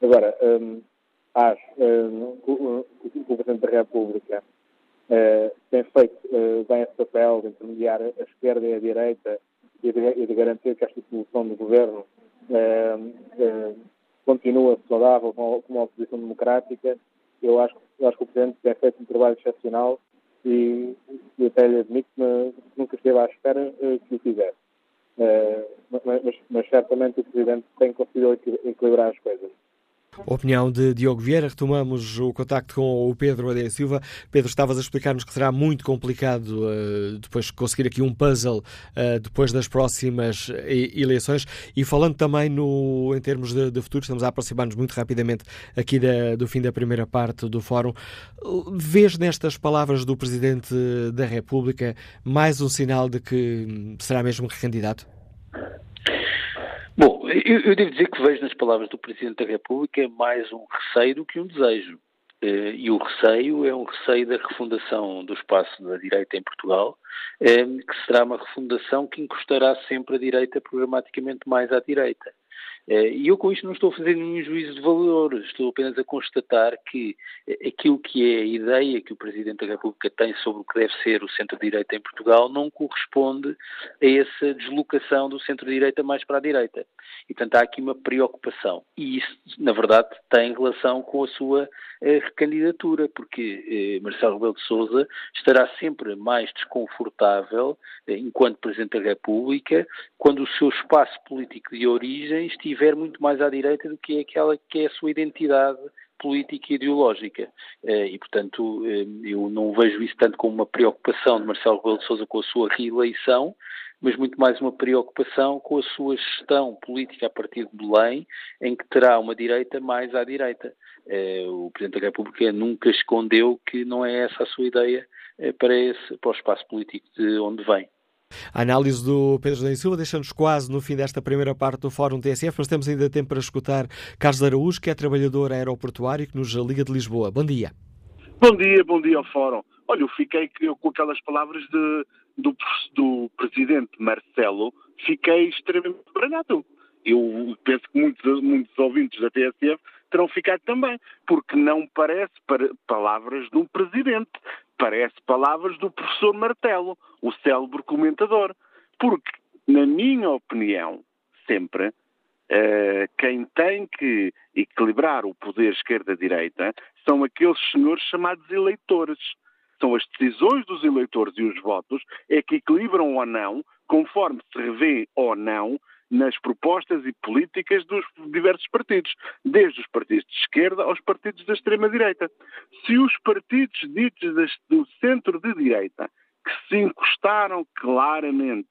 Agora, um, acho uh, que o, Presidente da República uh, tem feito uh, bem esse papel de intermediar a esquerda e a direita e de, e de garantir que esta solução do governo continua saudável com uma oposição democrática. Eu acho, eu acho que o Presidente tem feito um trabalho excepcional e, e até lhe admito que nunca esteve à espera que o fizesse. mas, mas certamente o Presidente tem conseguido equilibrar as coisas. Opinião de Diogo Vieira. Retomamos o contacto com o Pedro Adeia Silva. Pedro, estavas a explicar-nos que será muito complicado uh, depois conseguir aqui um puzzle uh, depois das próximas uh, eleições. E falando também no, em termos de, de futuro, estamos a aproximar-nos muito rapidamente aqui da, do fim da primeira parte do fórum. Vês nestas palavras do Presidente da República mais um sinal de que será mesmo recandidato? Eu, eu, devo dizer que vejo nas palavras do Presidente da República mais um receio do que um desejo. Eh, e o receio é um receio da refundação do espaço da direita em Portugal, eh, que será uma refundação que encostará sempre a direita programaticamente mais à direita. Eh, e eu com isto não estou a fazer nenhum juízo de valor, estou apenas a constatar que aquilo que é a ideia que o Presidente da República tem sobre o que deve ser o centro-direita em Portugal não corresponde a essa deslocação do centro-direita mais para a direita. E, portanto, há aqui uma preocupação. E isso, na verdade, tem relação com a sua eh, recandidatura, porque Marcelo Rebelo de Sousa estará sempre mais desconfortável, enquanto Presidente da República, quando o seu espaço político de origem estiver muito mais à direita do que aquela que é a sua identidade política e ideológica. Eh, e, portanto, eh, eu não vejo isso tanto como uma preocupação de Marcelo Rebelo de Sousa com a sua reeleição, mas muito mais uma preocupação com a sua gestão política a partir de Belém, em que terá uma direita mais à direita. Eh, o Presidente da República nunca escondeu que não é essa a sua ideia para, esse, para o espaço político de onde vem. A análise do Pedro da Silva deixa-nos quase no fim desta primeira parte do Fórum TSF, mas temos ainda tempo para escutar Carlos Araújo, que é trabalhador aeroportuário que nos liga de Lisboa. Bom dia. Bom dia, bom dia ao Fórum. Olha, eu fiquei com aquelas palavras de, do, do Presidente Marcelo, fiquei extremamente baralhado. Eu penso que muitos, muitos ouvintes da TSF terão ficado também, porque não parece palavras de um Presidente parece palavras do professor Martelo, o célebre comentador. Porque, na minha opinião, sempre, uh, quem tem que equilibrar o poder esquerda-direita são aqueles senhores chamados eleitores. São as decisões dos eleitores e os votos é que equilibram ou não, conforme se revê ou não nas propostas e políticas dos diversos partidos, desde os partidos de esquerda aos partidos da extrema-direita. Se os partidos ditos do centro de direita, que se encostaram claramente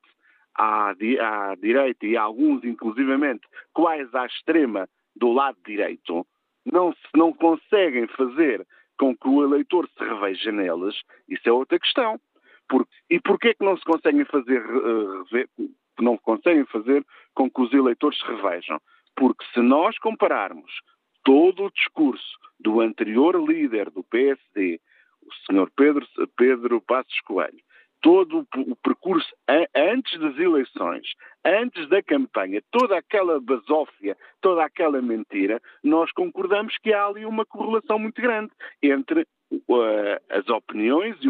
à, à direita e alguns, inclusivamente, quais à extrema do lado direito, não, se, não conseguem fazer com que o eleitor se reveja neles, isso é outra questão. Por, e porquê é que não se conseguem fazer uh, que não conseguem fazer com que os eleitores se revejam. Porque se nós compararmos todo o discurso do anterior líder do PSD, o Sr. Pedro, Pedro Passos Coelho, todo o percurso antes das eleições, antes da campanha, toda aquela basófia, toda aquela mentira, nós concordamos que há ali uma correlação muito grande entre as opiniões e,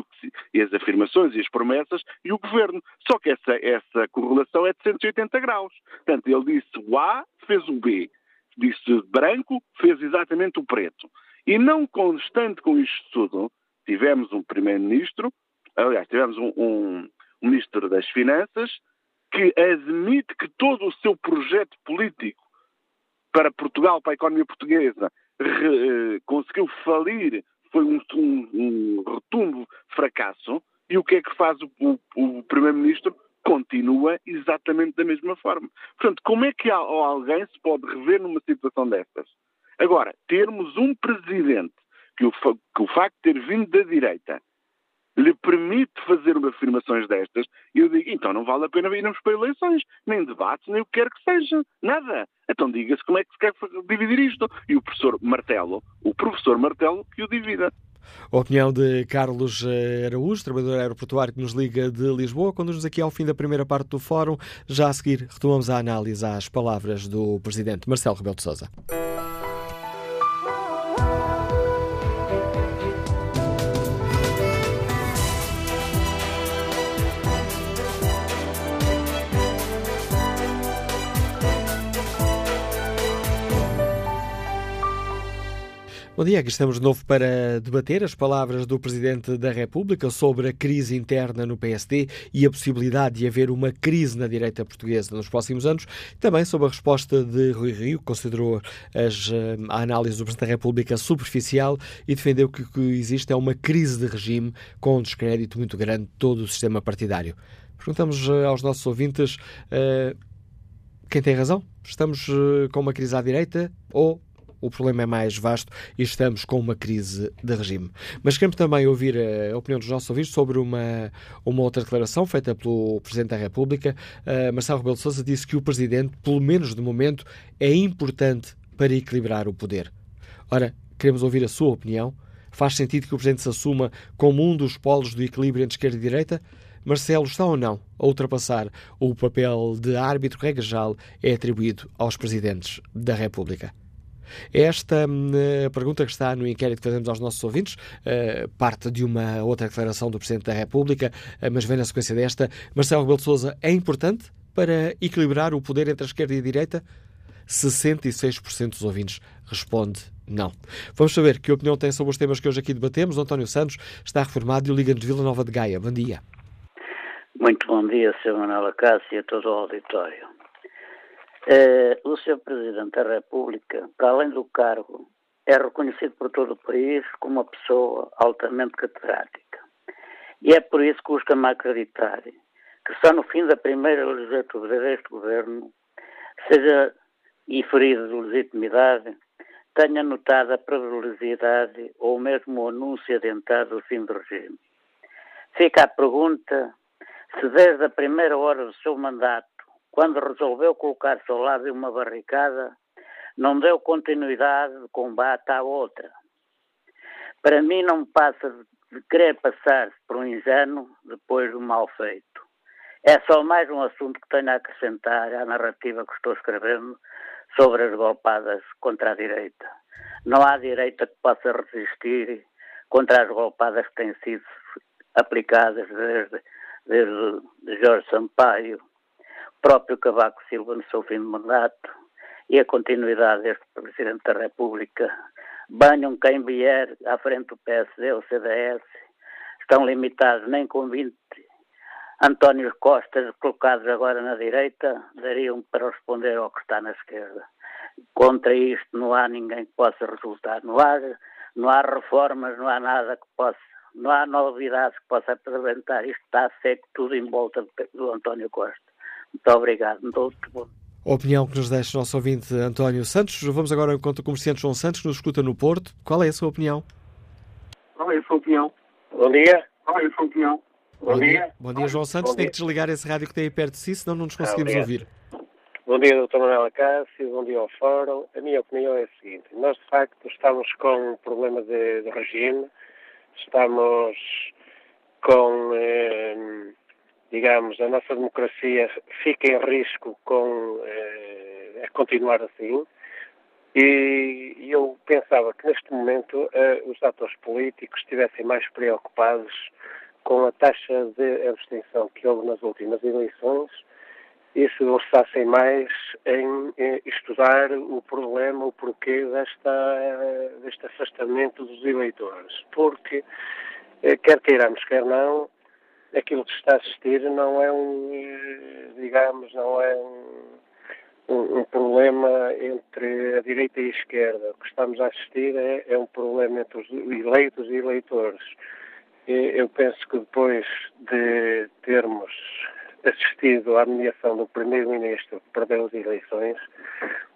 e, as afirmações e as promessas e o governo. Só que essa, essa correlação é de 180 graus. Portanto, ele disse o A, fez o B. Disse branco, fez exatamente o preto. E não constante com isto tudo, tivemos um primeiro-ministro aliás, tivemos um, um, ministro das Finanças que admite que todo o seu projeto político para Portugal, para a economia portuguesa, re, eh, conseguiu falir, foi um, um, um retumbo fracasso, e o que é que faz o, o, o Primeiro-Ministro? Continua exatamente da mesma forma. Portanto, como é que alguém se pode rever numa situação destas? Agora, termos um presidente que o, que o facto de ter vindo da direita lhe permite fazer afirmações destas, eu digo, então não vale a pena irmos para eleições, nem debates, nem o que quer que seja, nada. Então diga-se como é que se quer dividir isto. E o professor Martelo, o professor Martelo, que o divida. A opinião de Carlos eh, Araújo, trabalhador aeroportuário que nos liga de Lisboa, conduz-nos aqui ao fim da primeira parte do fórum. Já a seguir, retomamos a análise às palavras do Presidente Marcelo Rebelo de Sousa. Bom dia, aqui estamos de novo para debater as palavras do Presidente da República sobre a crise interna no PSD e a possibilidade de haver uma crise na direita portuguesa nos próximos anos. Também sobre a resposta de Rui Rio, que considerou as, eh, a análise do Presidente da República superficial e defendeu que o que existe é uma crise de regime com um descrédito muito grande de todo o sistema partidário. Perguntamos eh, aos nossos ouvintes uh, quem tem razão? Estamos uh, com uma crise à direita ou o problema é mais vasto e estamos com uma crise de regime. Mas queremos também ouvir a opinião dos nossos ouvintes sobre uma, uma outra declaração feita pelo Presidente da República. Uh, Marcelo Rebelo de Sousa disse que o Presidente, pelo menos de momento, é importante para equilibrar o poder. Ora, queremos ouvir a sua opinião. Faz sentido que o Presidente se assuma como um dos polos do equilíbrio entre esquerda e direita? Marcelo está ou não a ultrapassar o papel de árbitro regra é atribuído aos presidentes da República? Esta uh, pergunta que está no inquérito que fazemos aos nossos ouvintes uh, parte de uma outra declaração do Presidente da República, uh, mas vem na sequência desta. Marcelo Rebelo de Sousa é importante para equilibrar o poder entre a esquerda e a direita? 66% dos ouvintes responde não. Vamos saber que opinião tem sobre os temas que hoje aqui debatemos. O António Santos está reformado e o Liga de Vila Nova de Gaia. Bom dia. Muito bom dia, Sr. Manuel Acácio e a todo o auditório. Uh, o Sr. Presidente da República, para além do cargo, é reconhecido por todo o país como uma pessoa altamente catedrática. E é por isso que busca-me acreditar que só no fim da primeira legislatura deste governo, seja e ferido de legitimidade, tenha notado a probabilidade ou mesmo o anúncio adentado do fim do regime. Fica a pergunta se desde a primeira hora do seu mandato quando resolveu colocar-se ao lado de uma barricada, não deu continuidade de combate à outra. Para mim não passa de querer passar-se por um ingênuo depois do mal feito. É só mais um assunto que tenho a acrescentar à narrativa que estou escrevendo sobre as golpadas contra a direita. Não há direita que possa resistir contra as golpadas que têm sido aplicadas desde, desde Jorge Sampaio, próprio Cavaco Silva no seu fim de mandato e a continuidade deste Presidente da República. Banham quem vier à frente do PSD ou CDS, estão limitados nem com 20 António Costa, colocados agora na direita, dariam para responder ao que está na esquerda. Contra isto não há ninguém que possa resultar. Não há, não há reformas, não há nada que possa, não há novidades que possa apresentar. Isto está seco tudo em volta do António Costa. Muito obrigado. Muito bom. A opinião que nos deixa o nosso ouvinte António Santos. Vamos agora ao encontro comerciante João Santos, que nos escuta no Porto. Qual é a sua opinião? Qual é a sua opinião? Bom dia. Qual é a sua opinião? Bom, Bom dia. dia. Bom dia, João Santos. Bom Tem dia. que desligar esse rádio que tem aí perto de si, senão não nos conseguimos ah, ouvir. Bom dia, Dr. Manuel Acácio. Bom dia ao Fórum. A minha opinião é a seguinte. Nós, de facto, estamos com um problema de, de regime. Estamos com, eh, digamos, a nossa democracia fica em risco com eh, a continuar assim. E eu pensava que neste momento eh, os atores políticos estivessem mais preocupados com a taxa de abstenção que houve nas últimas eleições e se debruçassem mais em, em, estudar o problema, o porquê desta, deste afastamento dos eleitores. Porque, eh, quer queiramos, quer não, aquilo que está a assistir não é um, eh, digamos, não é um, um, um problema entre a direita e a esquerda. O que estamos a assistir é, é um problema entre os eleitos e eleitores. Eu penso que depois de termos assistido à nomeação do Primeiro-Ministro que perdeu as eleições,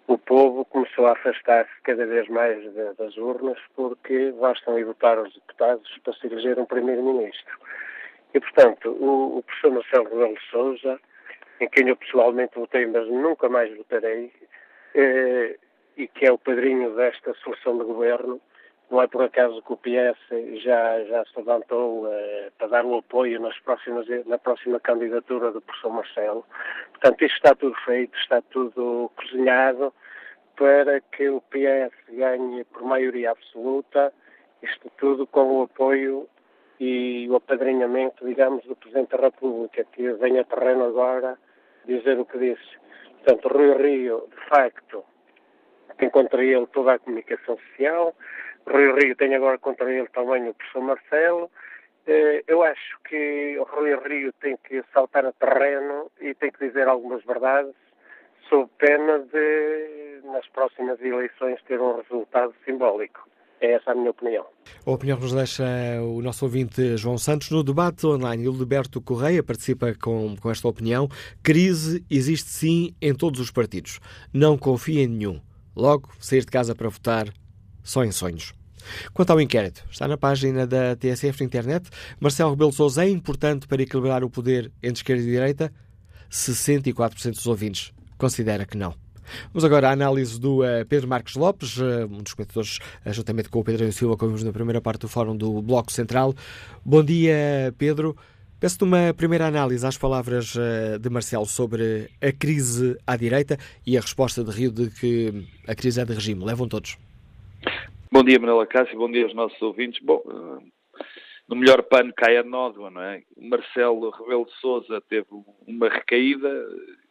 o povo começou a afastar-se cada vez mais das urnas porque bastam ir votar os deputados para se eleger um Primeiro-Ministro. E, portanto, o, o professor Marcelo Rebelo de Sousa, em quem eu pessoalmente votei, mas nunca mais votarei, eh, e que é o padrinho desta solução de governo, não é por acaso que o PS já, já se levantou uh, para dar o apoio nas próximas, na próxima candidatura do professor Marcelo. Portanto, isto está tudo feito, está tudo cozinhado para que o PS ganhe por maioria absoluta, isto tudo com o apoio e o apadrinhamento, digamos, do Presidente da República, que vem a terreno agora dizer o que disse. Portanto, Rui Rio, de facto, tem contra ele toda a comunicação social, Rui Rio tem agora contra ele também o professor Marcelo. Eh, eu acho que Rui Rio tem que saltar a terreno e tem que dizer algumas verdades, sob pena de, nas próximas eleições, ter um resultado simbólico. É essa a minha opinião. A opinião que nos deixa o nosso ouvinte João Santos no debate online. O Liberto Correia participa com, com esta opinião. Crise existe sim em todos os partidos. Não confia em nenhum. Logo, sair de casa para votar só em sonhos. Quanto ao inquérito, está na página da TSF na internet. Marcelo Rebelo Sousa é importante para equilibrar o poder entre esquerda e direita? 64% dos ouvintes considera que não. Vamos agora à análise do uh, Pedro Marques Lopes, uh, um dos comentadores, uh, juntamente com o Pedro Silva, como vimos na primeira parte do Fórum do Bloco Central. Bom dia, Pedro. Peço-te uma primeira análise às palavras de Marcelo sobre a crise à direita e a resposta de Rio de que a crise é de regime. Levam todos. Bom dia, Manuela Cássio, bom dia aos nossos ouvintes. Bom, no melhor pano cai a nódoa, não é? Marcelo Rebelo de Souza teve uma recaída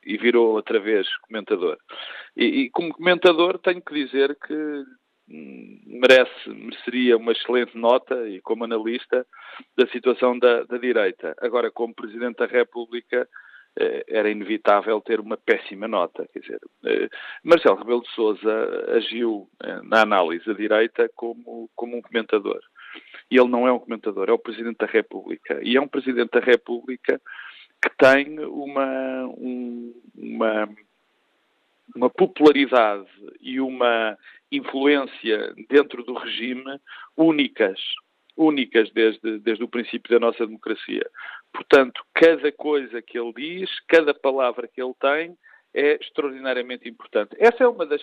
e virou outra vez comentador. E, e, como comentador tenho que dizer que hum, merece, mereceria uma excelente nota e como analista da situação da, da direita. Agora, como Presidente da República, eh, era inevitável ter uma péssima nota. Quer dizer, eh, Marcelo Rebelo de Sousa agiu eh, na análise da direita como, como um comentador. E ele não é um comentador, é o Presidente da República. E é um Presidente da República que tem uma, um, uma, uma popularidade e uma influência dentro do regime únicas únicas desde, desde o princípio da nossa democracia. Portanto, cada coisa que ele diz, cada palavra que ele tem, é extraordinariamente importante. Essa é uma das,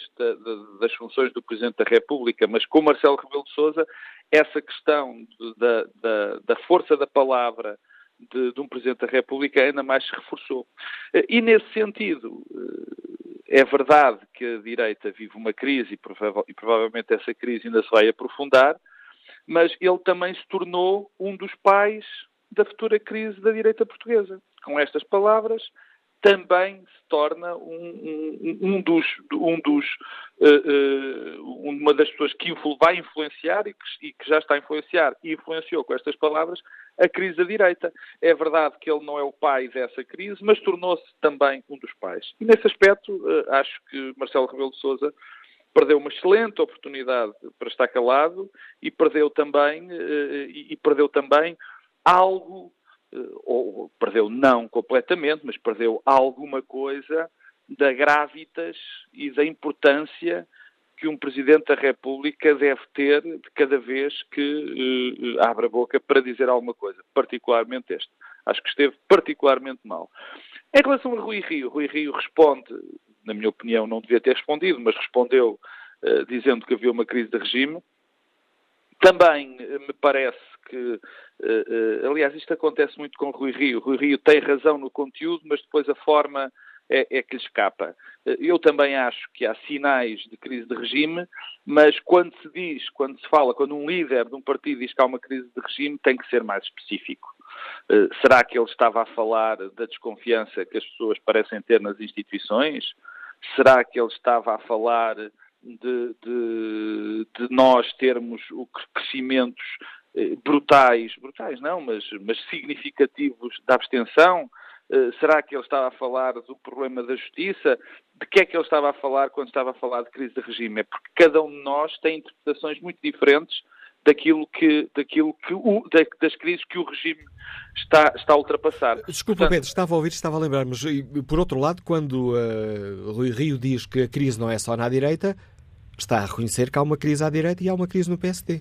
das, funções do Presidente da República, mas com Marcelo Rebelo de Sousa, essa questão da, da, da força da palavra de, de, um Presidente da República ainda mais se reforçou. E nesse sentido, eh, é verdade que a direita vive uma crise e, e provavelmente essa crise ainda se vai aprofundar, mas ele também se tornou um dos pais da futura crise da direita portuguesa. Com estas palavras, também se torna um, um, um dos, um dos uh, uh, uma das pessoas que vai influenciar e que, e que, já está a influenciar e influenciou com estas palavras a crise da direita. É verdade que ele não é o pai dessa crise, mas tornou-se também um dos pais. E nesse aspecto, uh, acho que Marcelo Rebelo de Sousa perdeu uma excelente oportunidade para estar calado e perdeu também, e perdeu também algo, ou perdeu não completamente, mas perdeu alguma coisa da gravitas e da importância que um Presidente da República deve ter de cada vez que uh, abre a boca para dizer alguma coisa, particularmente este. Acho que esteve particularmente mal. Em relação a Rui Rio, Rui Rio responde na minha opinião, não devia ter respondido, mas respondeu uh, dizendo que havia uma crise de regime. Também me parece que, aliás, isto acontece muito com o Rui Rio. O Rui Rio tem razão no conteúdo, mas depois a forma é, é, que lhe escapa. Eu também acho que há sinais de crise de regime, mas quando se diz, quando se fala, quando um líder de um partido diz que há uma crise de regime, tem que ser mais específico. Será que ele estava a falar da desconfiança que as pessoas parecem ter nas instituições? Será que ele estava a falar de, de, de nós termos crescimentos eh, brutais, brutais não, mas, mas significativos da abstenção? Eh, será que ele estava a falar do problema da justiça? De que é que ele estava a falar quando estava a falar de crise de regime? É porque cada um de nós tem interpretações muito diferentes daquilo que, daquilo que o, das crises que o regime está, está a ultrapassar. Desculpa, Portanto, Pedro, estava a ouvir, estava a lembrar, mas por outro lado, quando uh, Rui Rio diz que a crise não é só na direita, está a reconhecer que há uma crise à direita e há uma crise no PSD.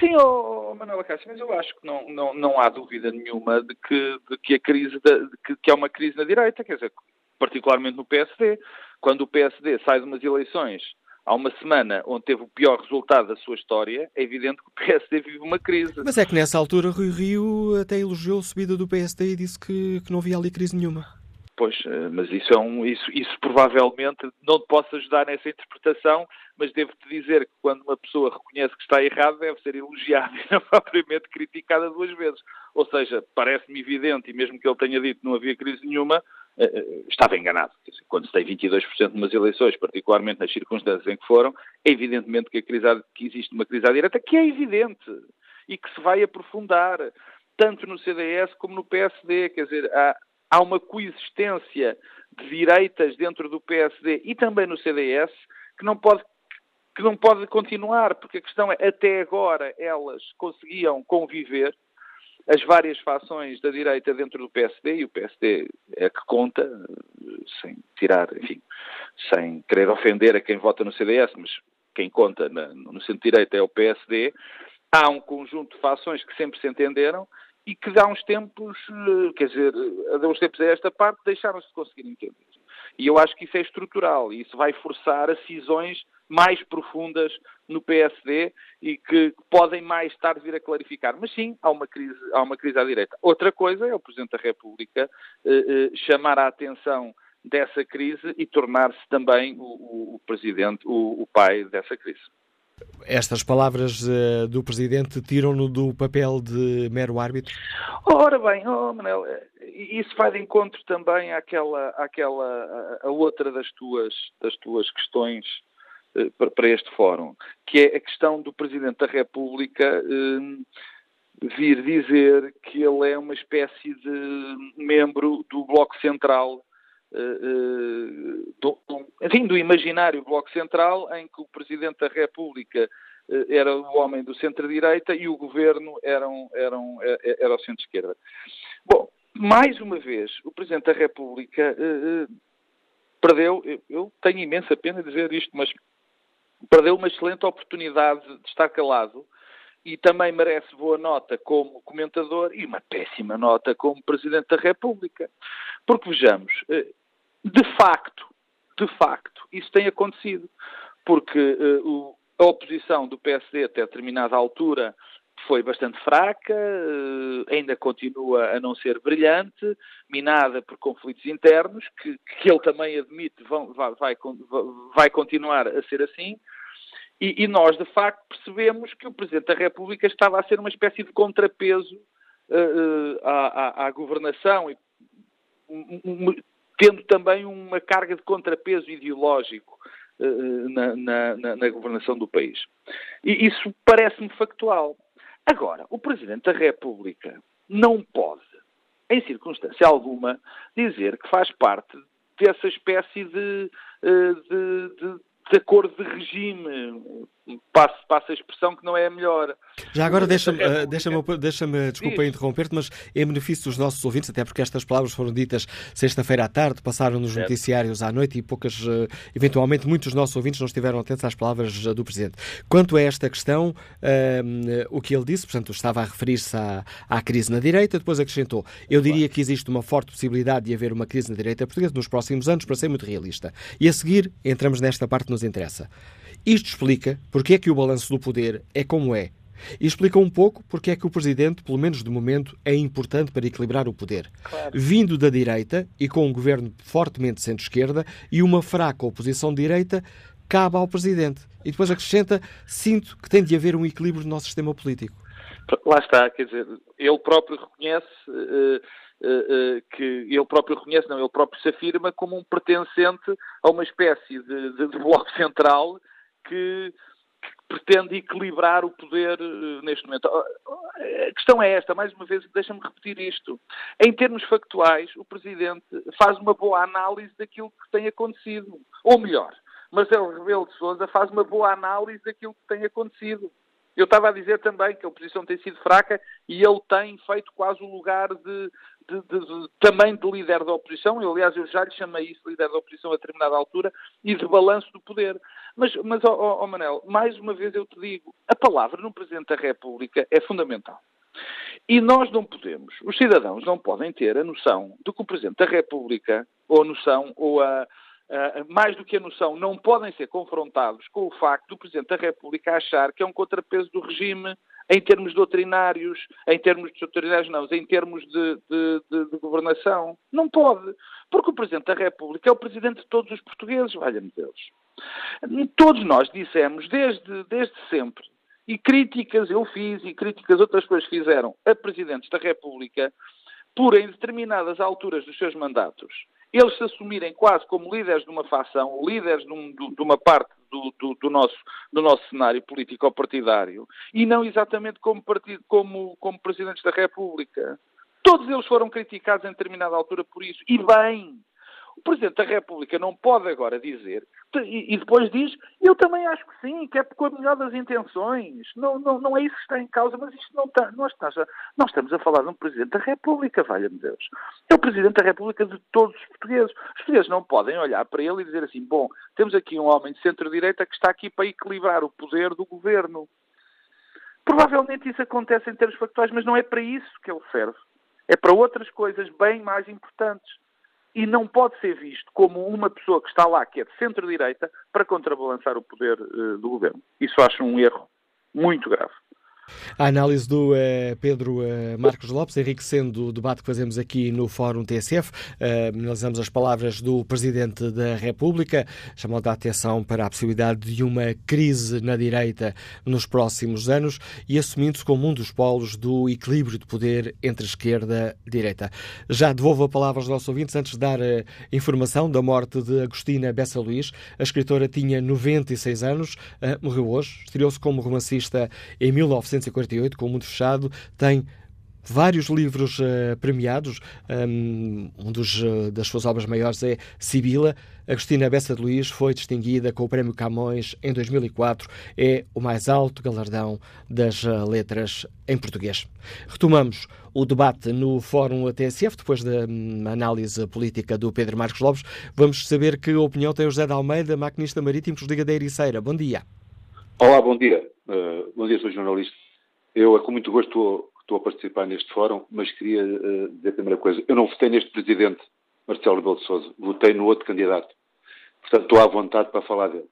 Sim, oh, Manuela Cássio, mas eu acho que não, não, não há dúvida nenhuma de que, de que a crise, de, que, que há uma crise na direita, quer dizer, particularmente no PSD. Quando o PSD sai de umas eleições há uma semana onde teve o pior resultado da sua história, é evidente que o PSD vive uma crise. Mas é que nessa altura Rui Rio até elogiou a subida do PSD e disse que, que não havia ali crise nenhuma. Pois, eh, mas isso é um, isso, isso provavelmente não te posso ajudar nessa interpretação, mas devo-te dizer que quando uma pessoa reconhece que está errado, deve ser elogiada [laughs] e não propriamente criticada duas vezes. Ou seja, parece-me evidente, e mesmo que ele tenha dito que não havia crise nenhuma, eh, eh, estava enganado. Quando se tem 22% numas eleições, particularmente nas circunstâncias em que foram, é evidentemente que, crise, que existe uma crise à direita, que é evidente e que se vai aprofundar, tanto no CDS como no PSD. Quer dizer, há, há uma coexistência de direitas dentro do PSD e também no CDS que não pode que não pode continuar, porque a questão é, até agora elas conseguiam conviver, as várias fações da direita dentro do PSD, e o PSD é que conta, sem tirar, enfim, sem querer ofender a quem vota no CDS, mas quem conta no centro-direita é o PSD, há um conjunto de fações que sempre se entenderam e que há uns tempos, eh, quer dizer, há uns tempos a esta parte, deixaram-se de conseguir entender. E eu acho que isso é estrutural e isso vai forçar a cisões mais profundas no PSD e que podem mais tarde vir a clarificar. Mas sim, há uma crise, há uma crise à direita. Outra coisa é o Presidente da República eh, eh, chamar a atenção dessa crise e tornar-se também o, o, o Presidente, o, o pai dessa crise. Estas palavras uh, do Presidente tiram-no do papel de mero árbitro? Ora bem, oh, Manel, eh, isso vai de encontro também àquela, àquela a outra das tuas, das tuas questões uh, para, este fórum, que é a questão do Presidente da República uh, vir dizer que ele é uma espécie de membro do Bloco Central do, enfim, do imaginário Bloco Central, em que o Presidente da República uh, era o homem do centro-direita e o governo era, o centro-esquerda. Bom, mais uma vez, o Presidente da República perdeu, eu, tenho imensa pena dizer isto, mas perdeu uma excelente oportunidade de estar calado e também merece boa nota como comentador e uma péssima nota como Presidente da República. Porque vejamos, de facto, de facto, isso tem acontecido, porque uh, o, a oposição do PSD até determinada altura foi bastante fraca, uh, ainda continua a não ser brilhante, minada por conflitos internos, que, que ele também admite vão, vai, vai, vai, continuar a ser assim. E, e, nós, de facto, percebemos que o Presidente da República estava a ser uma espécie de contrapeso uh, à, à, à, governação e tendo também uma carga de contrapeso ideológico uh, na, na, na, governação do país. E isso parece-me factual. Agora, o Presidente da República não pode, em circunstância alguma, dizer que faz parte dessa espécie de, eh, de, de, de acordo de regime, passo a expressão que não é a melhor. Já agora deixa-me, uh, deixa-me, deixa-me desculpa interromper-te, mas em benefício dos nossos ouvintes, até porque estas palavras foram ditas sexta-feira à tarde, passaram nos certo. noticiários à noite e poucas, uh, eventualmente muitos dos nossos ouvintes não estiveram atentos às palavras uh, do Presidente. Quanto a esta questão, o que ele disse, portanto, estava a referir-se à, à crise na direita, depois acrescentou, eu diria que existe uma forte possibilidade de haver uma crise na direita portuguesa nos próximos anos, para ser muito realista. E a seguir, entramos nesta parte que nos interessa. Isto explica porque é que o balanço do poder é como é. E explica um pouco porque é que o Presidente, pelo menos de momento, é importante para equilibrar o poder. Claro. Vindo da direita e com um governo fortemente centro-esquerda e uma fraca oposição de direita, cabe ao Presidente. E depois acrescenta: sinto que tem de haver um equilíbrio no nosso sistema político. Lá está, quer dizer, ele próprio reconhece. Uh, que ele próprio reconhece, não, ele próprio se afirma como um pertencente a uma espécie de, de, de bloco central que pretende equilibrar o poder uh, neste momento. A questão é esta, mais uma vez, deixa-me repetir isto. Em termos factuais, o Presidente faz uma boa análise daquilo que tem acontecido. Ou melhor, Marcelo Rebelo de Sousa faz uma boa análise daquilo que tem acontecido. Eu estava a dizer também que a oposição tem sido fraca e ele tem feito quase o lugar de, de, de, também de líder da oposição. Eu, aliás, eu já lhe chamei isso líder da oposição a determinada altura e de balanço do poder. Mas, mas oh, oh, Manel, mais uma vez eu te digo, a palavra no Presidente da República é fundamental. E nós não podemos, os cidadãos não podem ter a noção de que o Presidente da República, ou a noção, ou a, mais do que a noção, não podem ser confrontados com o facto do Presidente da República achar que é um contrapeso do regime em termos doutrinários, em termos de doutrinários não, em termos de, de, de, de, governação. Não pode. Porque o Presidente da República é o Presidente de todos os portugueses, valha-me Deus. Todos nós dissemos, desde, desde sempre, e críticas eu fiz e críticas outras pessoas fizeram a Presidentes da República, por em determinadas alturas dos seus mandatos, eles se assumirem quase como líderes de uma facção, líderes de, um, de uma parte do, do, do, nosso, do nosso cenário político-partidário, e não exatamente como, partido, como, como presidentes da República. Todos eles foram criticados em determinada altura por isso, e bem. O Presidente da República não pode agora dizer, e, depois diz, eu também acho que sim, que é com a melhor das intenções. Não, não, não é isso que está em causa, mas isto não está. Nós, nós, nós estamos a falar de um Presidente da República, valha-me Deus. É o Presidente da República de todos os portugueses. Os portugueses não podem olhar para ele e dizer assim, bom, temos aqui um homem de centro-direita que está aqui para equilibrar o poder do governo. Provavelmente isso acontece em termos factuais, mas não é para isso que ele serve. É para outras coisas bem mais importantes e não pode ser visto como uma pessoa que está lá, que é de centro-direita, para contrabalançar o poder uh, do governo. Isso acho um erro muito grave. A análise do uh, Pedro uh, Marcos Lopes, enriquecendo o debate que fazemos aqui no Fórum TSF. Uh, analisamos as palavras do Presidente da República, chamando a atenção para a possibilidade de uma crise na direita nos próximos anos e assumindo-se como um dos polos do equilíbrio de poder entre esquerda e direita. Já devolvo a palavra aos nossos ouvintes antes de dar a informação da morte de Agostina Bessa Luís. A escritora tinha 96 anos, morreu hoje, estreou-se como romancista em 1900 1948, com o Mundo Fechado, tem vários livros uh, premiados. Um, um dos, uh, das suas obras maiores é Sibila. Agostina Bessa de Luís foi distinguida com o Prémio Camões em 2004. É o mais alto galardão das uh, letras em português. Retomamos o debate no Fórum TSF, depois da um, análise política do Pedro Marcos Lopes. Vamos saber que opinião tem o José de Almeida, maquinista marítimo que nos liga da Ericeira. Bom dia. Olá, bom dia. bom dia, sou jornalista. Eu, é com muito gosto, estou, estou a participar neste fórum, mas queria uh, dizer a primeira coisa. Eu não votei neste presidente, Marcelo Rebelo de Sousa. Votei no outro candidato. Portanto, estou à vontade para falar dele.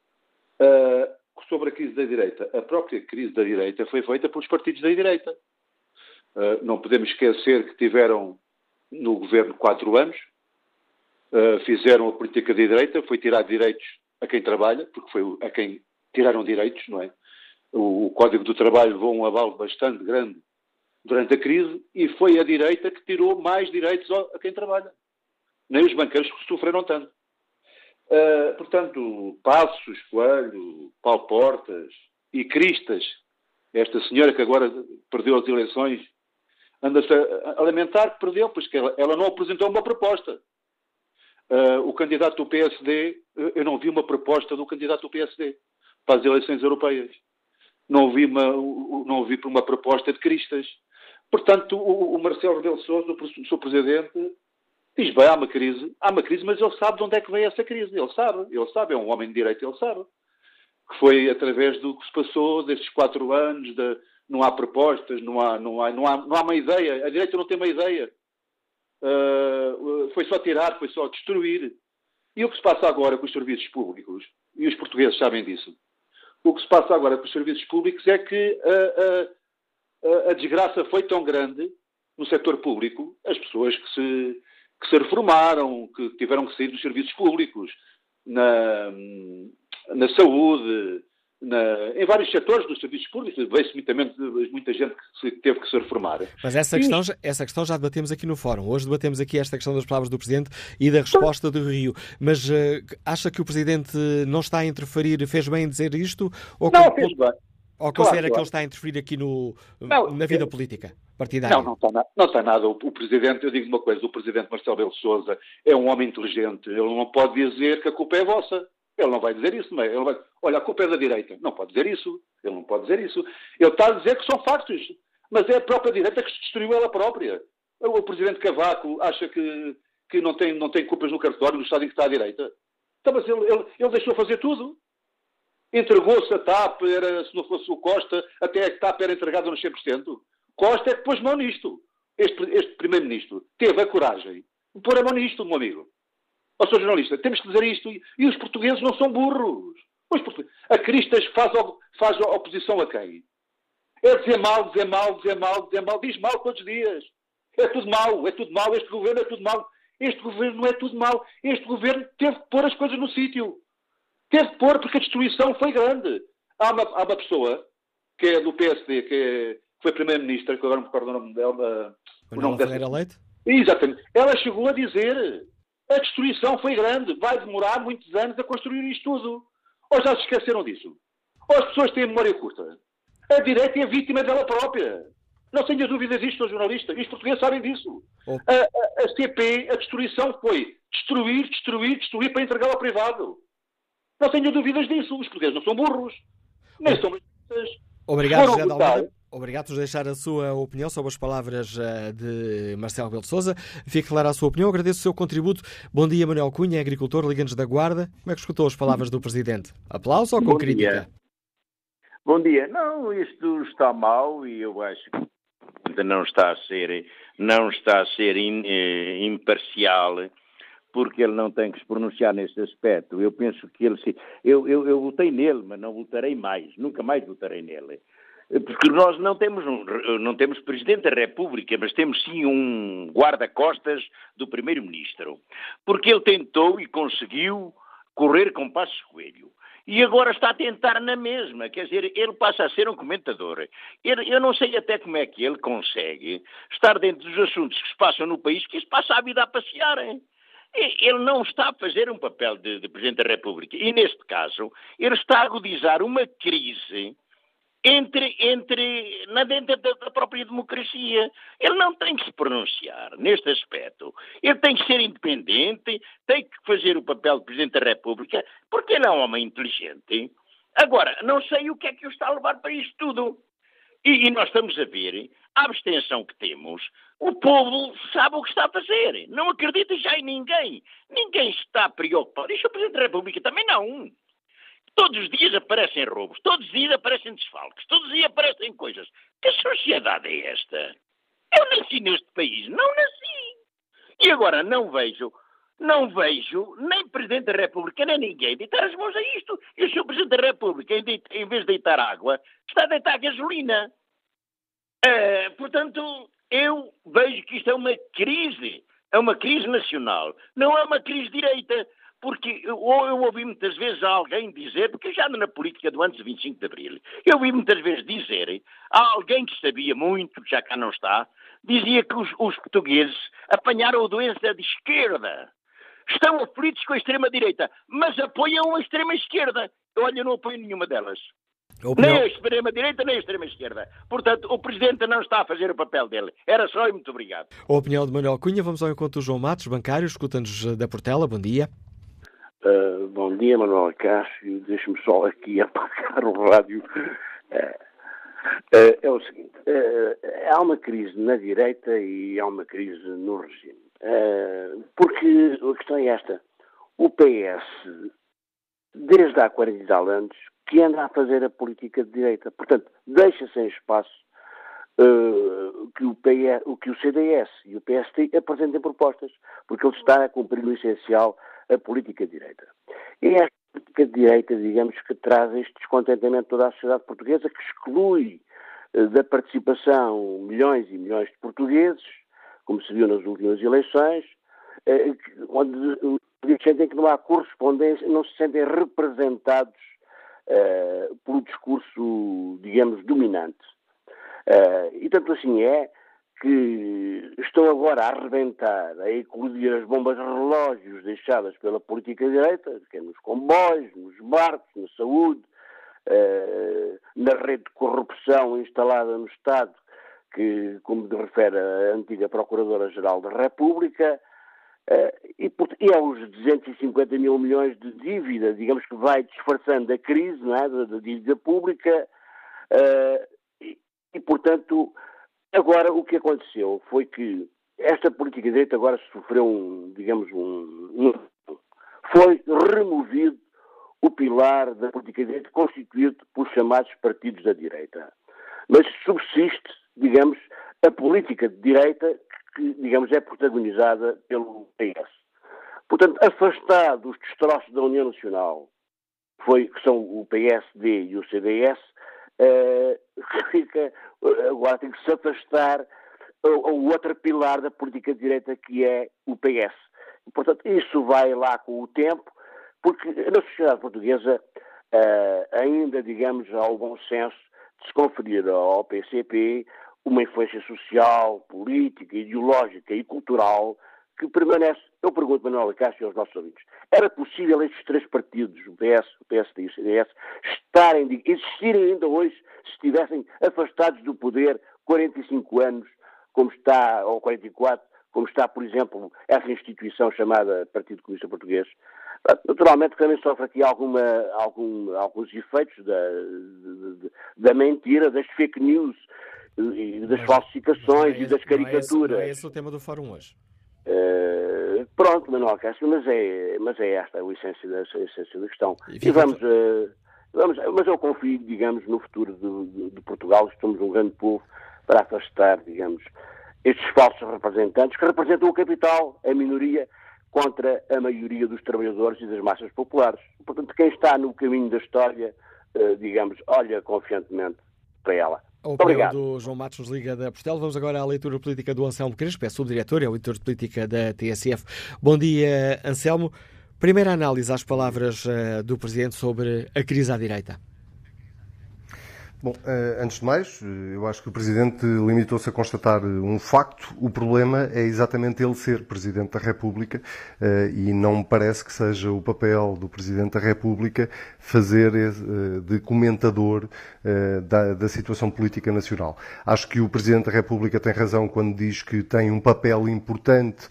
Uh, sobre a crise da direita. A própria crise da direita foi feita pelos partidos da direita. Uh, não podemos esquecer que tiveram no governo quatro anos, uh, fizeram a política de direita, foi tirar direitos a quem trabalha, porque foi a quem tiraram direitos, não é? O, Código do Trabalho levou um aval bastante grande durante a crise e foi a direita que tirou mais direitos a quem trabalha. Nem os banqueiros sofreram tanto. Uh, portanto, Passos, Coelho, Paulo Portas e Cristas, esta senhora que agora perdeu as eleições, anda-se a, lamentar que perdeu, pois que ela, ela não apresentou uma proposta. Uh, o candidato do PSD, eu não vi uma proposta do candidato do PSD para as eleições europeias não ouvi, uma, não ouvi uma proposta de Cristas. Portanto, o, o Marcelo Rebelo Sousa, o seu presidente, diz, bem, há uma crise, há uma crise, mas ele sabe de onde é que vem essa crise. Ele sabe, ele sabe, é um homem de direito, ele sabe. Que foi através do que se passou destes quatro anos, de, não há propostas, não há, não, há, não, há, não há uma ideia. A direita não tem uma ideia. Uh, foi só tirar, foi só destruir. E o que se passa agora com os serviços públicos, e os portugueses sabem disso, o que se passa agora com os serviços públicos é que uh, a, a desgraça foi tão grande no setor público, as pessoas que se, que se reformaram, que tiveram que sair dos serviços públicos, na, na saúde, na, em vários setores dos serviços públicos, veio-se muita gente que teve que se reformar. Mas essa questão, essa questão já debatemos aqui no fórum. Hoje debatemos aqui esta questão das palavras do Presidente e da resposta do Rio. Mas uh, acha que o Presidente não está a interferir, fez bem em dizer isto? Ou não, fez bem. Ou considera claro, que ele está a interferir aqui no, não, na vida política partidária? Não, não está, na, não está nada. O, o, Presidente, eu digo uma coisa, o Presidente Marcelo Belo Souza é um homem inteligente. Ele não pode dizer que a culpa é vossa. Ele não vai dizer isso, não é? Ele vai, olha, a culpa é da direita. Não pode dizer isso. Ele não pode dizer isso. Ele está a dizer que são factos. Mas é a própria direita que se destruiu ela própria. O Presidente Cavaco acha que, que não, tem, não tem culpas no cartório, no estado em que está a direita. Então, mas ele, ele, ele deixou fazer tudo. Entregou-se a TAP, era, se não fosse o Costa, até a TAP era entregada nos 100%. Costa é que pôs mão nisto. Este, este Primeiro-Ministro teve a coragem de pôr a mão nisto, meu amigo. Ó, sou jornalista, temos que dizer isto. E os portugueses não são burros. A Cristas faz, faz oposição a quem? É dizer mal, dizer mal, dizer mal, dizer mal. Diz mal todos os dias. É tudo mal, é tudo mal. Este governo é tudo mal. Este governo não é tudo mal. Este governo teve que pôr as coisas no sítio. Teve que pôr porque a destruição foi grande. Há uma, há uma pessoa que é do PSD, que, é, que foi primeira-ministra, que agora não me recordo o nome dela. O nome dessa... Leite? Exatamente. Ela chegou a dizer a destruição foi grande, vai demorar muitos anos a construir isto tudo. Ou já se esqueceram disso? Ou as pessoas têm memória curta? A direita é vítima dela própria. Não tenho dúvidas disto, sou jornalista. E os portugueses sabem disso. Oh. A, a, a, CP, a destruição foi destruir, destruir, destruir para entregar ao privado. Não tenho dúvidas disso. Os portugueses não são burros. Nem oh. são Obrigado, José Almeida. Obrigado por deixar a sua opinião sobre as palavras eh, de Marcelo Belo Souza. Fique clara a sua opinião. Agradeço o seu contributo. Bom dia, Manuel Cunha, agricultor, Liga-nos da Guarda. Como é que escutou as palavras do Presidente? Aplauso ou com Bom crítica? Dia. Bom dia. Não, isto está mal e eu acho que não está a ser, não está a ser in, eh, imparcial porque ele não tem que se pronunciar nesse aspecto. Eu penso que ele se. Eu, eu, eu votei nele, mas não votarei mais. Nunca mais votarei nele. Porque nós não temos, um, não temos Presidente da República, mas temos sim um guarda-costas do Primeiro-Ministro. Porque ele tentou e conseguiu correr com Passos Coelho. E agora está a tentar na mesma, quer dizer, ele passa a ser um comentador. Ele, eu não sei até como é que ele consegue estar dentro dos assuntos que se passam no país, que se passa a vida a passear. Hein? Ele não está a fazer um papel de, de Presidente da República. E, neste caso, ele está a agudizar uma crise entre, entre na dentro da, própria democracia. Ele não tem que se pronunciar neste aspecto. Ele tem que ser independente, tem que fazer o papel de Presidente da República, porque ele é um homem inteligente. Agora, não sei o que é que o está a levar para isto tudo. E, e nós estamos a ver a abstenção que temos. O povo sabe o que está a fazer. Não acredita já em ninguém. Ninguém está preocupado. E o Presidente da República também não. Todos os dias aparecem roubos, todos os dias aparecem desfalques, todos os dias aparecem coisas. Que sociedade é esta? Eu nasci neste país, não nasci. E agora não vejo, não vejo nem Presidente da República, nem ninguém deitar as mãos a isto. E o Sr. Presidente da República, em, vez de deitar água, está a deitar gasolina. Uh, portanto, eu vejo que isto é uma crise, é uma crise nacional, não é uma crise direita. Porque eu, eu ouvi muitas vezes alguém dizer, porque eu já ando na política do antes de 25 de Abril, eu ouvi muitas vezes dizer, a alguém que sabia muito, que já cá não está, dizia que os, os portugueses apanharam a doença de esquerda. Estão aflitos com a extrema-direita, mas apoiam a extrema-esquerda. Olha, eu não apoio nenhuma delas. Opinião... Nem a extrema-direita, nem a extrema-esquerda. Portanto, o Presidente não está a fazer o papel dele. Era só e muito obrigado. A opinião de Manuel Cunha. Vamos ao encontro do João Matos, bancário. Escuta-nos da Portela. Bom dia. Uh, bom dia, Manuel Cássio. Deixe-me só aqui [laughs] apagar o rádio. Uh, uh, é o seguinte: há uma crise na direita e há uma crise no regime. porque a questão é esta: o PS, desde há 40 e tal anos, que anda a fazer a política de direita. Portanto, deixa sem espaço que, o PS, que o CDS e o PST apresentem propostas, porque ele está a cumprir o essencial a política de direita. E é a política de direita, digamos, que traz este descontentamento de toda a sociedade portuguesa, que exclui da participação milhões e milhões de portugueses, como se viu nas últimas eleições, onde sentem que não há correspondência, não se sentem representados uh, pelo discurso, digamos, dominante. Uh, e tanto assim é que estão agora a arrebentar, a eclodir as bombas relógios deixadas pela política direita, que é nos comboios, nos barcos, na saúde, uh, na rede de corrupção instalada no Estado, que, como refere a antiga Procuradora-Geral da República, Uh, e, aos 250 mil milhões de dívida, digamos que vai disfarçando a crise é, da, da dívida pública, uh, e, e, portanto, agora o que aconteceu foi que esta política de direita agora sofreu um, digamos, um, um foi removido o pilar da política de direita constituído por chamados partidos da direita. Mas subsiste, digamos, a política de direita que, digamos, é protagonizada pelo PS. Portanto, afastado dos destroços da União Nacional, foi, que são o PSD e o CDS, [laughs] fica, agora tem que se afastar o outro pilar da política de direita, que é o PS. Portanto, isso vai lá com o tempo, porque na sociedade portuguesa uh, ainda, digamos, há o bom senso de se conferir ao PCP uma influência social, política, ideológica e cultural que permanece. Eu pergunto, Manuel Cássio, aos nossos ouvintes, era possível estes três partidos, o PS, o PSD e o CDS, estarem, existirem ainda hoje, se estivessem afastados do poder 45 anos, como está, ou 44, como está, por exemplo, essa instituição chamada Partido Comunista Português? Naturalmente também sofre aqui alguma, algum, alguns efeitos da, da mentira, das fake news, e das mas, falsificações mas é e das caricaturas. É, esse, não é esse o tema do fórum hoje. Uh, pronto, Manuel Cássio, mas é, mas é esta a essência da, a essência da questão. E, e vamos, uh, vamos, mas eu confio, digamos, no futuro de, de, de Portugal, somos um grande povo para afastar, digamos, estes falsos representantes que representam o capital, a minoria, contra a maioria dos trabalhadores e das massas populares. Portanto, quem está no caminho da história, uh, digamos, olha confiantemente para ela. O opinião do João Matos nos liga da Portel. Vamos agora à leitura política do Anselmo Crespo, é subdiretor, é o editor de política da TSF. Bom dia, Anselmo. Primeira análise às palavras uh, do Presidente sobre a crise à direita. Bom, eh, antes de mais, eh, eu acho que o Presidente limitou-se a constatar um facto. O problema é exatamente ele ser Presidente da República e não me parece que seja o papel do Presidente da República fazer de comentador da, da situação política nacional. Acho que o Presidente da República tem razão quando diz que tem um papel importante